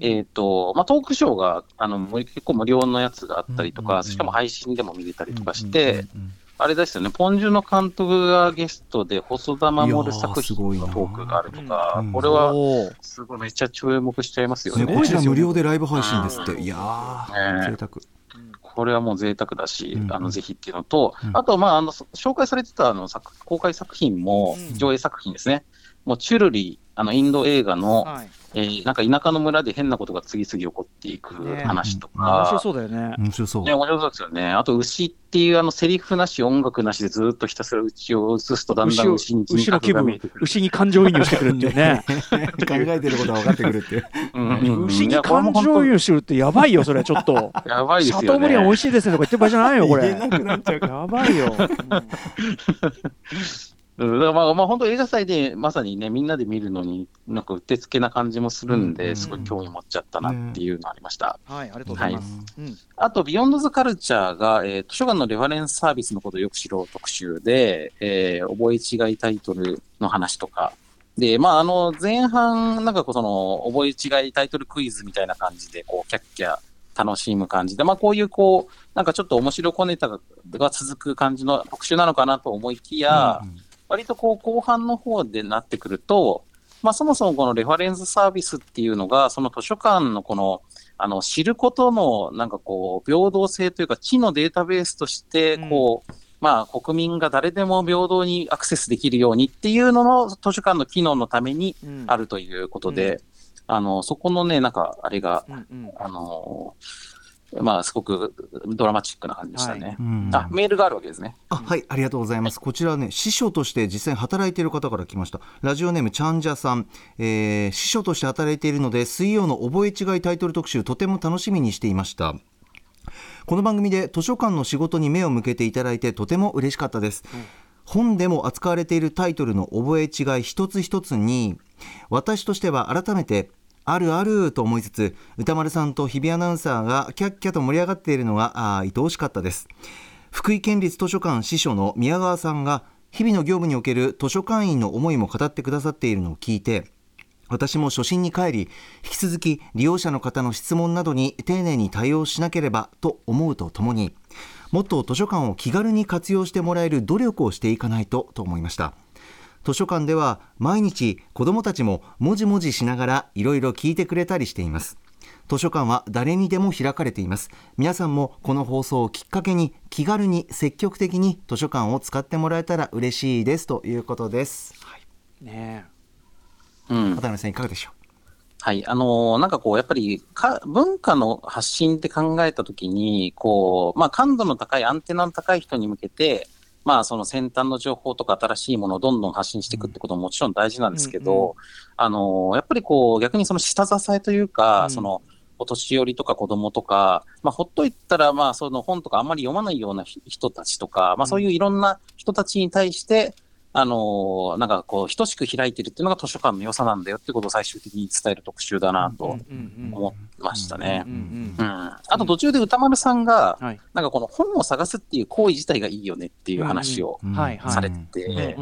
えっ、と、まあ、トークショーが、あの、もう結構無料のやつがあったりとか、うんうんうん。しかも配信でも見れたりとかして、うんうんうんあれですよね、ポンジュの監督がゲストで、細田守作品のトークがあるとかうん、これはすごいめっちゃ注目しちゃいますよね、ね。こちら無料でライブ配信ですって、うん。いやー、ね贅沢。これはもう贅沢だし、うんあのぜひっていうのと、うん。あと、まあ、あのそ紹介されてたあの作公開作品も、うん。上映作品ですね、もうチュルリ、あのインド映画の、はい。えーなんか田舎の村で変なことが次々起こっていくね話と面か、白そうだよね。面白そう。ね、面白そうですよね。あと、牛っていうあのセリフなし、音楽なしでずっとひたすら牛を映すと、だんだん牛に牛の気分。牛に感情移入してくるっていうね。[LAUGHS] 考えてることが分かってくるっていう。うん [LAUGHS] 牛に感情移入してるってやばいよ、それちょっと。[LAUGHS] やばいですよねトーブリアン美味。しいですねとか言ってる場合じゃないよ、これ。言えなくなっちゃうから。やばいよ。うんだからまあ、まあ、本当映画祭でまさにね、みんなで見るのに、なんかうってつけな感じもするんで、うん。うんすごい興味持っちゃったなっていうのありました。はい、ありがとうございます。うん。あと、ビヨンドズカルチャーが、えー図書館のレファレンスサービスのことをよく知ろう特集で、えー覚え違いタイトルの話とか、で、まあ、あの、前半、なんかこうその、覚え違いタイトルクイズみたいな感じで、こう、キャッキャ楽しむ感じで、まあ、こういう、こう、なんかちょっと面白小ネタがが続く感じの特集なのかなと思いきや、割とこう後半の方でなってくると、まあ、そもそもこのレファレンスサービスっていうのが、その図書館のこの、あの、知ることの、なんかこう、平等性というか、知のデータベースとして、こう、まあ、国民が誰でも平等にアクセスできるようにっていうのの図書館の機能のためにうん。あるということで、あの、そこのね、なんか、あれが、うんうん。あの、まあ、すごくドラマチックな感じでしたね。うん。あ、メールがあるわけですね。あはいありがとうございます。こちらね師匠として実際に働いている方から来ました。ラジオネームちゃんじゃさん、えー師匠として働いているので水曜の覚え違いタイトル特集とても楽しみにしていました。この番組で図書館の仕事に目を向けていただいてとても嬉しかったです、本でも扱われているタイトルの覚え違い一つ一つに私としては改めてあるあると思いつつ歌丸さんと日比アナウンサーがキャッキャと盛り上がっているのが愛おしかったです。福井県立図書館司書の宮川さんが日々の業務における図書館員の思いも語ってくださっているのを聞いて私も初心に帰り引き続き利用者の方の質問などに丁寧に対応しなければと思うとともにもっと図書館を気軽に活用してもらえる努力をしていかないとと思いました。図書館では毎日子どもたちももじもじしながらいろいろ聞いてくれたりしています。図書館は誰にでも開かれています。皆さんもこの放送をきっかけに気軽に積極的に図書館を使ってもらえたら嬉しいですということです、はい、ねうん。渡辺さんいかがでしょはい。あのーなんかこう、やっぱりか、文化の発信って考えたときに、こう、まあ、感度の高い、アンテナの高い人に向けて、まあ、その先端の情報とか新しいものをどんどん発信していくってことももちろん大事なんですけど、うんうあのーやっぱりこう、逆にその下支えというか、うん。その、お年寄りとか子供とか、まあ、ほっといったら、まあ、その本とかあんまり読まないような人たちとか、まあ、そういういろんな人たちに対して、あのーなんかこう、等しく開いてるっていうのが図書館の良さなんだよってことを最終的に伝える特集だなと思いましたね。あと途中で歌丸さんが、はい。なんかこの本を探すっていう行為自体がいいよねっていう話をされて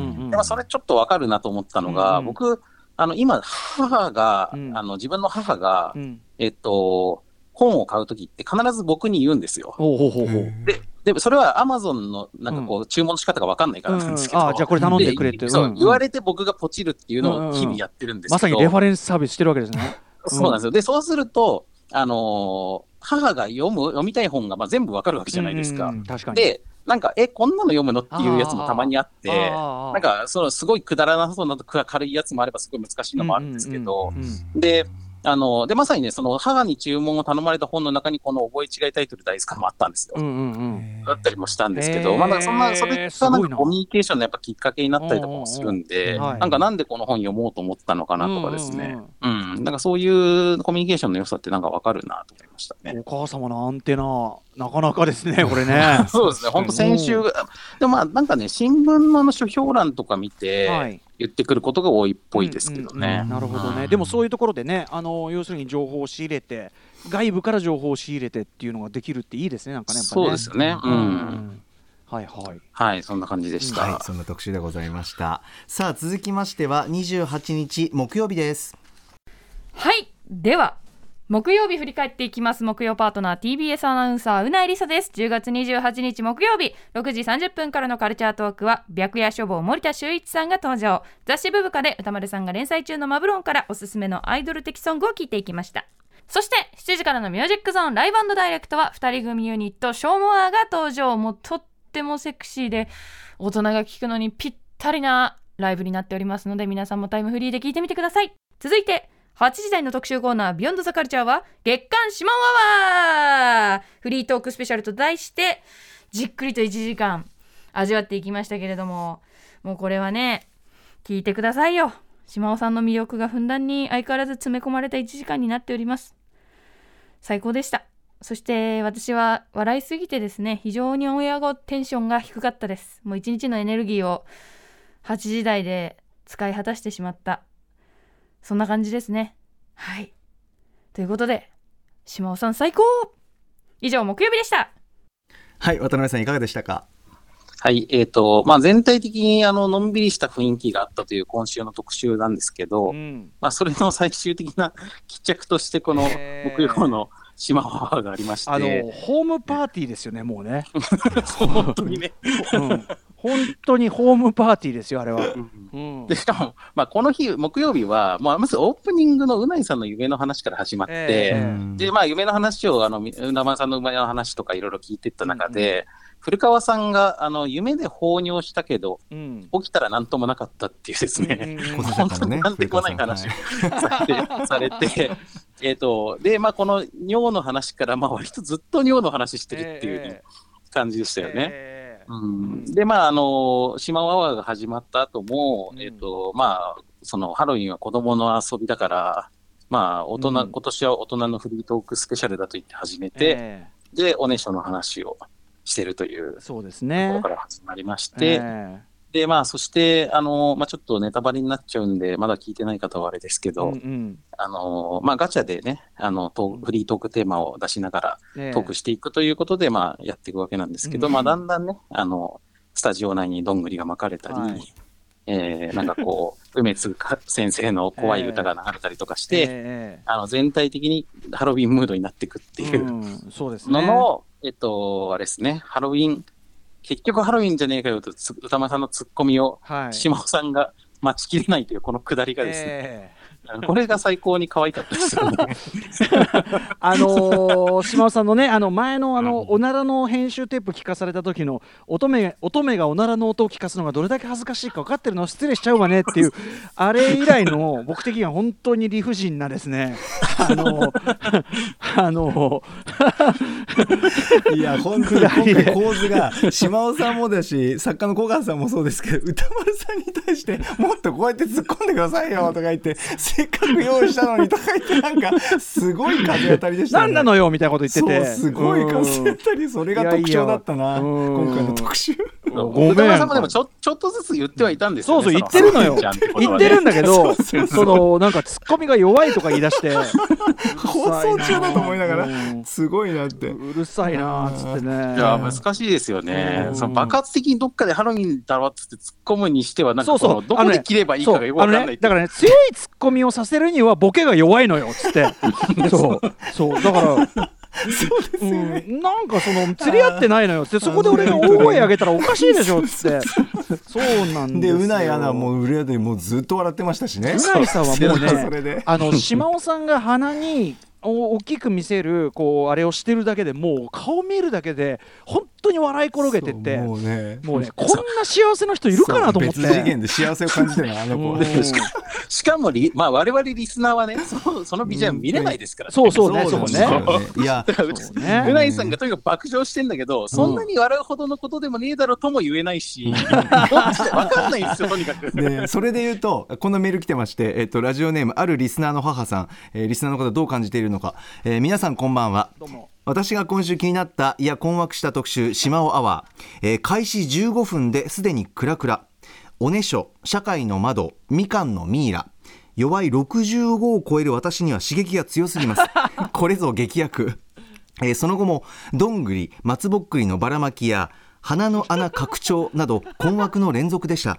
それちょっとわかるなと思ったのが、僕、あの、今、母が、うん。あの、自分の母が、うん。えっと、本を買うときって必ず僕に言うんですよ。ほうほうほうほう。で、で、それは Amazon のなんかこう、注文の仕方がわかんないからなんですけど、うん。あじゃあこれ頼んでくれって。そう、うんうん。言われて僕がポチるっていうのを日々やってるんですけど、まさにレファレンスサービスしてるわけですね。そうなんですよ。で、そうすると、あのー母が読む、読みたい本がまあ全部わかるわけじゃないですか。うんうん確かに。で、なんか、え、こんなの読むのっていうやつもたまにあって、なんか、そのすごいくだらなそうなと軽いやつもあればすごい難しいのもあるんですけど、うんうん。で、あの、で、まさにね、その母に注文を頼まれた本の中にこの覚え違いタイトル大好きもあったんですよ。うんうんうんだったりもしたんですけど、まあ、なんかそんな、それがなんかコミュニケーションのやっぱきっかけになったりとかもするんで、うんうんなんかなんでこの本読もうと思ったのかなとかですね。うん、なんかそういうコミュニケーションの良さってなんかわかるなと思いましたね。お母様のアンテナ、なかなかですね、[LAUGHS] これね。そうですね、本当先週、でもまあなんかね、新聞のあの書評欄とか見て、はい。言ってくることが多いっぽいですけどうんうんねうん。なるほどね。うんでもそういうところでね、あの要するに情報を仕入れて、外部から情報を仕入れてっていうのができるっていいですね、なんかね。やっぱねそうですよね。ううんん。はいはい。はい、そんな感じでした。はい、そんな特集でございましたさあ続きましては28日木曜日ですはいでは木曜日振り返っていきます。木曜パートナー TBS アナウンサーうないりさです。10月28日木曜日6時30分からのカルチャートークは白夜書房森田修一さんが登場。雑誌ブブカで歌丸さんが連載中のマブロンからおすすめのアイドル的ソングを聞いていきました。そして7時からのミュージックゾーンライブダイレクトは2人組ユニットショーモアが登場。もうとってもセクシーで大人が聴くのにぴったりなライブになっておりますので皆さんもタイムフリーで聴いてみてください。続いて8時台の特集コーナービヨンドザカルチャーは月刊シモンアワー。フリートークスペシャルと題してじっくりと1時間味わっていきましたけれどももうこれはね聞いてくださいよ。島尾さんの魅力がふんだんに相変わらず詰め込まれた1時間になっております。最高でした。そして私は笑いすぎてですね非常にオンエア後テンションが低かったです。もう一日のエネルギーを8時台で使い果たしてしまった。そんな感じですね。はい。ということで島尾さん最高。以上木曜日でした。はい渡辺さんいかがでしたか？はい、えっ、と、まあ、全体的にあの、のんびりした雰囲気があったという今週の特集なんですけど、うん。まあ、それの最終的な [LAUGHS] 決着として、この木曜の島ワーがありまして、あのホームパーティーですよね、もうね。[LAUGHS] 本当にね、うん。本当にホームパーティーですよあれは。うん。うん。でしかも、まあ、この日、木曜日は、まあ、まずオープニングのうないさんの夢の話から始まって、ええ。で、まあ、夢の話を、あの、みうなまさんの夢の話とかいろいろ聞いていった中で、古川さんが、あの、夢で放尿したけど、うん。起きたら何ともなかったっていうですね、うん小本当になんでもない話をされて、されて、えっと、で、まあ、この尿の話から、まあ、割とずっと尿の話してるっていうえ感じでしたよね。ええ。うん、で、まあ、あの、島ワワーが始まった後も、うん。えっ、と、まあ、そのハロウィンは子供の遊びだから、まあ、大人、うん。今年は大人のフリートークスペシャルだと言って始めて、え。で、おねしょの話をしてるというえそうですとこねろ。から始まりまして、えで、まあ、そして、あの、まあ、ちょっとネタバレになっちゃうんで、まだ聞いてない方はあれですけえど、うんうん。あの、まあ、ガチャでね、あの、フリートークテーマを出しながら、ええ。トークしていくということで、まあ、やっていくわけなんですけど、うんまあ、だんだんね、あの、スタジオ内にどんぐりが巻かれたり、はい。えーなんかこう、[LAUGHS] 梅津先生の怖い歌が流れたりとかして、えあの、全体的にハロウィンムードになっていくってえいううんそうですね。えっと、あれですね、ハロウィン、結局ハロウィンじゃねえかよと、つ歌間さんのツッコミを、はい。島尾さんが待ちきれないというこのくだりがですね、ええ。これが最高に可愛かったですよね。[LAUGHS] あのー、島尾さんのね、あの前のあの、うん。おならの編集テープ聞かされた時の乙女乙女がおならの音を聞かすのがどれだけ恥ずかしいか分かってるの失礼しちゃうわねっていうあれ以来の僕的には本当に理不尽なですねあのあのいや本当に今回構図が島尾さんもだし作家の小川さんもそうですけど歌丸さんに対してもっとこうやって突っ込んでくださいよとか言ってせっかく用意したのにとか言ってなんかすごい風当たりでしたよね。何なのよみたいなこと言っててすごい風当たりそれが特徴だったなうん今回の特集。ごめん。さんもでもちょちょっとずつ言ってはいたんですよね。そうそう言ってるのよ。言ってるんだけどそのなんかツッコミが弱いとか言い出して。放送中だと思いながらうん。すごいなって。うるさいなっつってね。いや、難しいですよね。う。ん。その爆発的にどっかでハロウィンだろっつって突っ込むにしては、なんかこそうそう。のどこで切ればいいかがよくわかんないね、だからね強いツッコミをさせるにはボケが弱いのよっつって。[LAUGHS] そう。そう。だからうん、なんかその釣り合ってないのよってそこで俺が大声上げたらおかしいでしょって。[LAUGHS] そうなんですよ。でうないアナも裏でもうずっと笑ってましたしね。うないさんはもうそれねで。あの島尾さんが鼻にお大きく見せるこうあれをしてるだけでもう顔見るだけで本当に笑い転げてって。そうももうね [LAUGHS] う。ねこんな幸せな人いるかなと思って。別次元で幸せを感じてるのあの子はうん。しかもリ、まあ、我々リスナーはね、そのそのビジュアル見れないですから。ね。そうそうね。そうね。いやうそうね。うないさんがとにかく爆笑してんだけど、そんなに笑うほどのことでもねえだろうとも言えないし、分かんないんですよ、とにかく。[LAUGHS] でそれで言うとこのメール来てまして、えっと、ラジオネームあるリスナーの母さん、えーリスナーの方どう感じているのか、えー皆さんこんばんは。私が今週気になったいや困惑した特集島尾アワー、えー開始15分ですでにクラクラ。おねしょ社会の窓みかんのミイラ。弱い65を超える私には刺激が強すぎます。[LAUGHS] これぞ劇薬、えーその後もどんぐり松ぼっくりのばらまきや鼻の穴拡張など困惑の連続でした。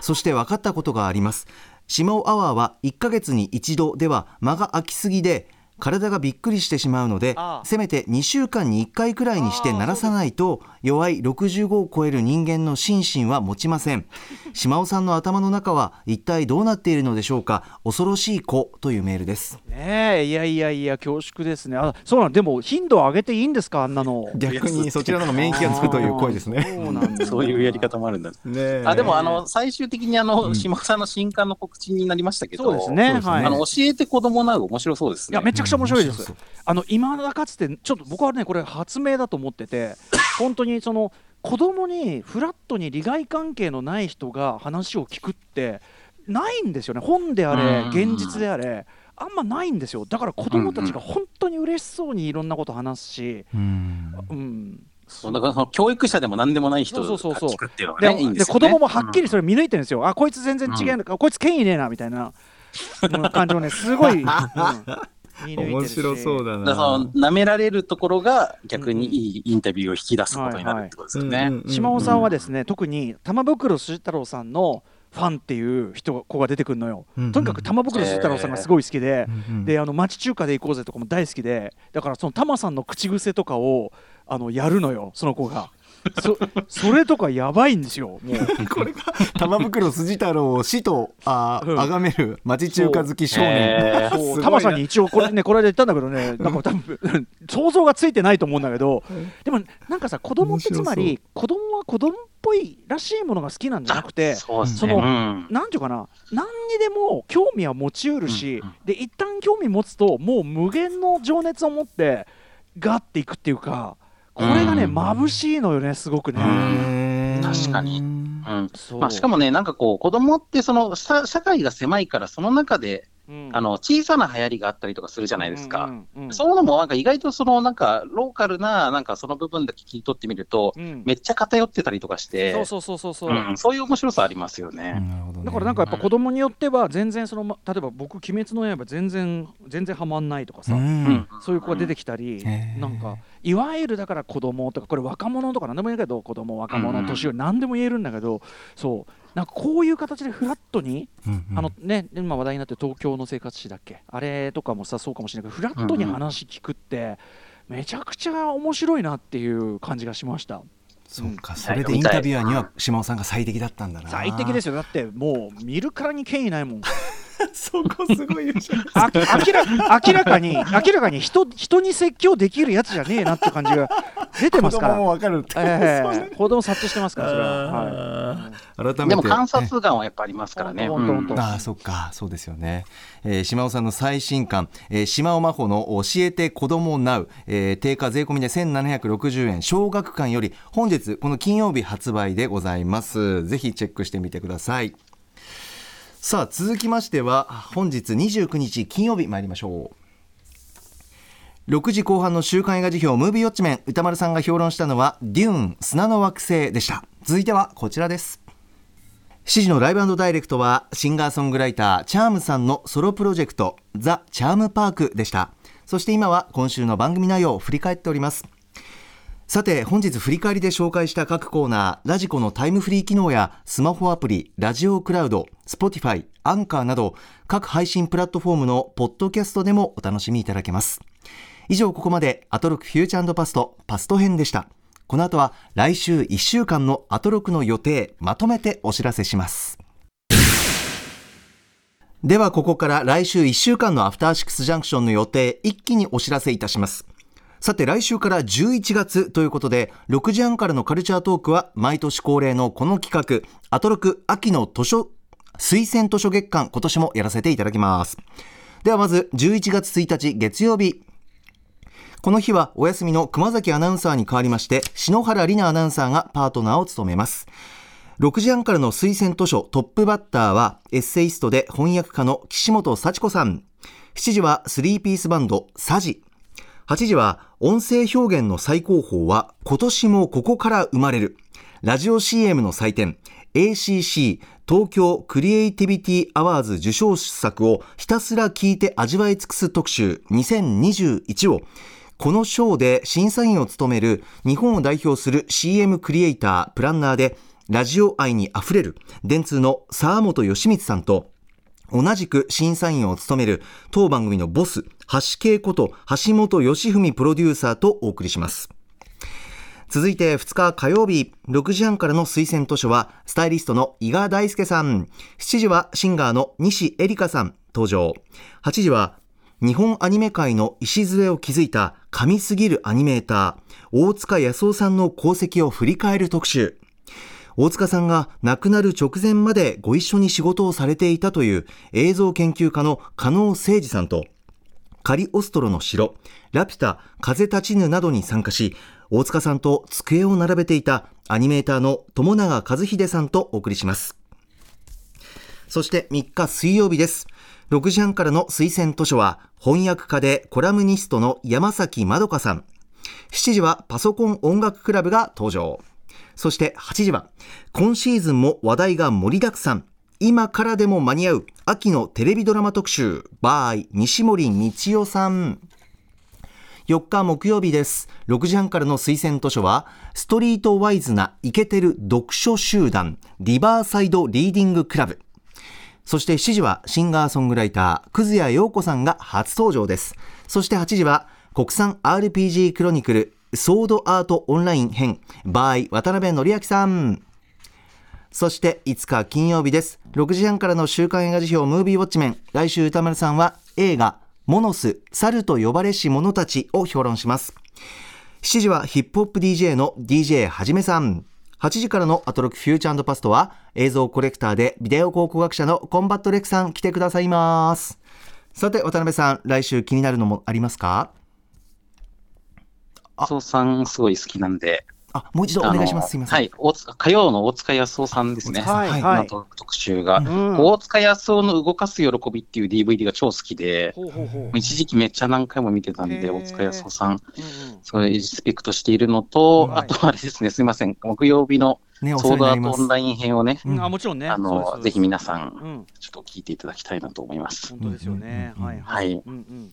そして分かったことがあります。島尾アワーは1ヶ月に一度では間が空きすぎで体がびっくりしてしまうのでせめて2週間に1回くらいにして鳴らさないと弱い65を超える人間の心身は持ちません。[LAUGHS] 島尾さんの頭の中は一体どうなっているのでしょうか？恐ろしい子というメールです。ねえいやいやいや恐縮ですね。あそうなんでも頻度を上げていいんですか？あんなの。逆にそちらの方が免疫がつくという声ですね。そうなんだ [LAUGHS] そういうやり方もあるんだ。ねえ。あでも、あの、最終的にあの、うん。島尾さんの新刊の告知になりましたけど、そうですねねはい。あの、教えて子供なう面白そうですね。いやめちゃくちゃ面白いです、あの今だかつてちょっと僕はねこれ発明だと思ってて [LAUGHS] 本当にその子供にフラットに利害関係のない人が話を聞くってないんですよね。本であれうん。現実であれ。あんまないんですよ。だから子供たちが本当に嬉しそうにいろんなこと話すし、うん。うん、そう。だからその教育者でも何でもない人が聞くっていうのね、いいんで子。供もはっきりそれ見抜いてるんですよ、あこいつ全然違うん。だ、こいつ権威ねえなみたいな。[LAUGHS] うん感じをねすごい、うん面白そうだだからそなの舐められるところが逆にいいインタビューを引き出すことになるってことですよね。島尾さんはですね、特に玉袋筋太郎さんのファンっていう人子が出てくるのよ、うんうん。とにかく玉袋筋太郎さんがすごい好きで、うんうん。であの町中華で行こうぜとかも大好きで。だからその玉さんの口癖とかをあのやるのよその子が。そそれとかやばいんですよ。もうこれが玉袋筋太郎を死とあうん。崇める町中華好き少年。タマさんに一応これねこれで言ったんだけどね [LAUGHS] なんか多分想像がついてないと思うんだけどでもなんかさ子供ってつまり子供は子供っぽいらしいものが好きなんじゃなくてそね。そのうん。なんていうかな何にでも興味は持ちうるし、うんうん。で一旦興味持つともう無限の情熱を持ってガッていくっていうかこれがね、うん。眩しいのよねすごくね。確かに。うん。そう。まあ、しかもね、なんかこう、子供ってその社社会が狭いから、その中でうん。あの小さな流行りがあったりとかするじゃないですか。うんうんうんそういうのもなんか意外とそのなんかローカルななんかその部分だけ切り取ってみると、うん。めっちゃ偏ってたりとかして、そうそうそうそうそう、うん。そういう面白さありますよね。なるほどね。だからなんかやっぱ子供によっては全然そのま例えば僕「鬼滅の刃」全然全然ハマんないとかさ、そういう子が出てきたり、なんかいわゆるだから子供とかこれ若者とか何でもいいけど子供若者うん。年寄り何でも言えるんだけどそうなんかこういう形でフラットに、うんうん。あのね今話題になってる東京の生活史だっけ？あれとかもさそうかもしれないけどフラットに話聞くってめちゃくちゃ面白いなっていう感じがしました。そうかそれでインタビュアーには島尾さんが最適だったんだな。最適ですよ。だってもう見るからに権威ないもん。[LAUGHS] そこすごい明ら明らかに明らかに人人に説教できるやつじゃねえなって感じが出て子ますから。供もわかるってえそうえ子供察知してますからそれは、は改めて。でも観察眼はやっぱありますからね。ああそっかそうですよね、えー、島尾さんの最新刊、えー、島尾真帆の教えて子供なう、えー、定価税込みで1760円小学館より本日この金曜日発売でございます。ぜひチェックしてみてください。さあ続きましては本日29日金曜日参りましょう6時後半の週刊映画時評ムービーウォッチメン宇多丸さんが評論したのはデューン砂の惑星でした。続いてはこちらです。7時のライブダイレクトはシンガーソングライターチャームさんのソロプロジェクト THE CHARM PARK でした。そして今は今週の番組内容を振り返っております。さて本日振り返りで紹介した各コーナーラジコのタイムフリー機能やスマホアプリラジオクラウド Spotify Anchor など各配信プラットフォームのポッドキャストでもお楽しみいただけます。以上ここまでアトロクフューチャーパストパスト編でした。この後は来週1週間のアトロクの予定まとめてお知らせします。ではここから来週1週間のアフターシックスジャンクションの予定一気にお知らせいたします。さて来週から11月ということで6時半からのカルチャートークは毎年恒例のこの企画アトロク秋の図書推薦図書月間今年もやらせていただきます。ではまず11月1日月曜日。この日はお休みの熊崎アナウンサーに代わりまして篠原里奈アナウンサーがパートナーを務めます。6時半からの推薦図書トップバッターはエッセイストで翻訳家の岸本幸子さん。7時はスリーピースバンドサジ。8時は音声表現の最高峰は今年もここから生まれる。ラジオ CM の祭典 ACC 東京クリエイティビティアワーズ受賞作をひたすら聞いて味わい尽くす特集2021をこの賞で審査員を務める日本を代表する CM クリエイタープランナーでラジオ愛にあふれる電通の沢本義光さんと同じく審査員を務める当番組のボス、橋慶こと橋本義文プロデューサーとお送りします。続いて2日火曜日、6時半からの推薦図書は、スタイリストの伊賀大輔さん。7時はシンガーの西エリカさん登場。8時は、日本アニメ界の礎を築いた神すぎるアニメーター、大塚康夫さんの功績を振り返る特集。大塚さんが亡くなる直前までご一緒に仕事をされていたという映像研究家の加納誠二さんと、カリオストロの城、ラピュタ、風立ちぬなどに参加し、大塚さんと机を並べていたアニメーターの友永和秀さんとお送りします。そして3日水曜日です。6時半からの推薦図書は、翻訳家でコラムニストの山崎まどかさん。7時はパソコン音楽クラブが登場。そして8時は、今シーズンも話題が盛りだくさん。今からでも間に合う秋のテレビドラマ特集、バーイ西森道夫さん。4日木曜日です。6時半からの推薦図書は、ストリートワイズなイケてる読書集団、リバーサイドリーディングクラブ。そして7時はシンガーソングライター、くずや陽子さんが初登場です。そして8時は国産 RPG クロニクル、ソードアートオンライン編 by 渡辺則明さん。そして5日金曜日です。6時半からの週刊映画時評ムービーウォッチメン。来週宇多丸さんは映画モノス猿と呼ばれし者たちを評論します。7時はヒップホップ DJ の DJ はじめさん。8時からのアトロクフューチャーパストは映像コレクターでビデオ考古学者のコンバットレックさん来てくださいます。さて渡辺さん来週気になるのもありますか麻生さんすごい好きなんで、あもう一度お願いします。すいません。はい、大塚火曜の大塚康夫さんですね。はい。はい。特集が、うん。大塚康夫の動かす喜びっていう DVD が超好きで、ほうほうほう。一時期めっちゃ何回も見てたんで、大塚康夫さん、うんうん。それリスペクトしているのと、はい。あとあれですね、すみません、木曜日のソードアートオンライン編をね、うん。あもちろんね。あのぜひ皆さん、うん。ちょっと聞いていただきたいなと思います。本当ですよね。うんうんはいはい。うんうん。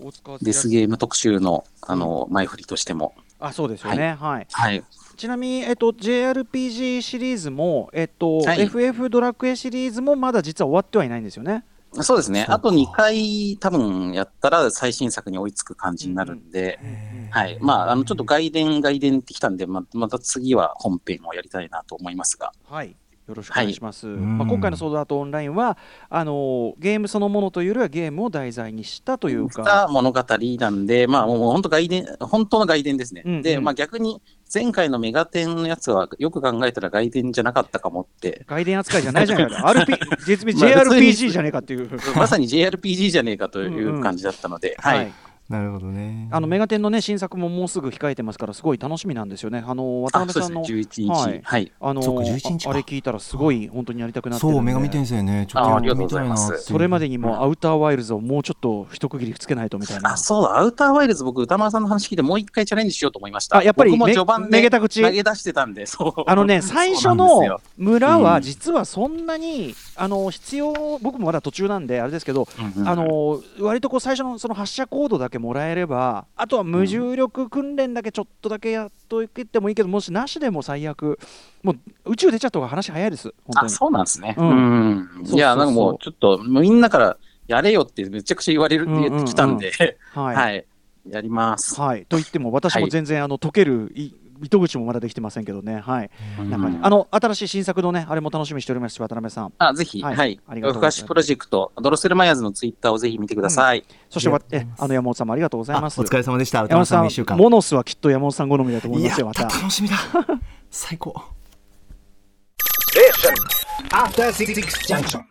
大塚デスゲーム特集のあの前振りとしても、あ、そうですよね。はい。はい、ちなみにえっと JRPG シリーズもえっとはい FF ドラクエシリーズもまだ実は終わってはいないんですよね。そうですね、あと2回多分やったら最新作に追いつく感じになるんで、はい。まあ、あの、ちょっと外伝、外伝ってきたんで、ままた次は本編をやりたいなと思いますが。はい。よろしくお願いします。んまあ今回のソードアートオンラインはあのゲームそのものというよりはゲームを題材にしたというか。た物語なんで、まあ、もう本当外伝、本当の外伝ですね。うんうんで、まあ逆に、前回のメガテンのやつは、よく考えたら外伝じゃなかったかもって、外伝扱いじゃないじゃないか。[LAUGHS] RP 実 JRPG じゃねえかっていう。まさに JRPG じゃねえかという感じだったので、はい。なるほどねあのメガテンのね新作ももうすぐ控えてますからすごい楽しみなんですよね。あの渡あ、そうですね、辺さんの11日。ははいい。はい。あのそっか11日かああれ聞いたらすごい本当にやりたくなって。そう女神転生ねちょっとあありがとうございなってそれまでにもアウターワイルズをもうちょっと一区切りつけないとみたいなあ、。そうだ、アウターワイルズ、僕、歌丸さんの話聞いて、もう一回チャレンジしようと思いました。あやっぱり僕もめ序盤でめげた口投げ出してたんで、そう。あのね、[LAUGHS] 最初のよ村はうん実はそんなに、あの必要、僕もまだ途中なんで、あれですけど、うんうんあの割とこう最初のその発射コードだけもらえれば、あとは無重力訓練だけちょっとだけやっといてもいいけど、もしなしでも最悪、もう宇宙出ちゃった方が話早いです、本当。そうなんですね。いや、なんかもう、ちょっと、みんなから、やれよってめちゃくちゃ言われるって言ってきたんで、はい。はい。やります。はい、と言っても、私も全然、あの解けるい糸口もまだできてませんけどね、はい、うん。中に。あの新しい新作のね、あれも楽しみにしておりますし、渡辺さん。あ、ぜひ、ははい。い。ありがとうございます。プロジェクト、ドロッセルマイヤーズのツイッターをぜひ見てください。そしてわえあの山本さんもありがとうございます。疲れ様でした。歌山本さん丸さんも一週間。モノスはきっと山本さん好みだと思いますよ、またた。楽しみだ。最高。[LAUGHS] After Six Junction.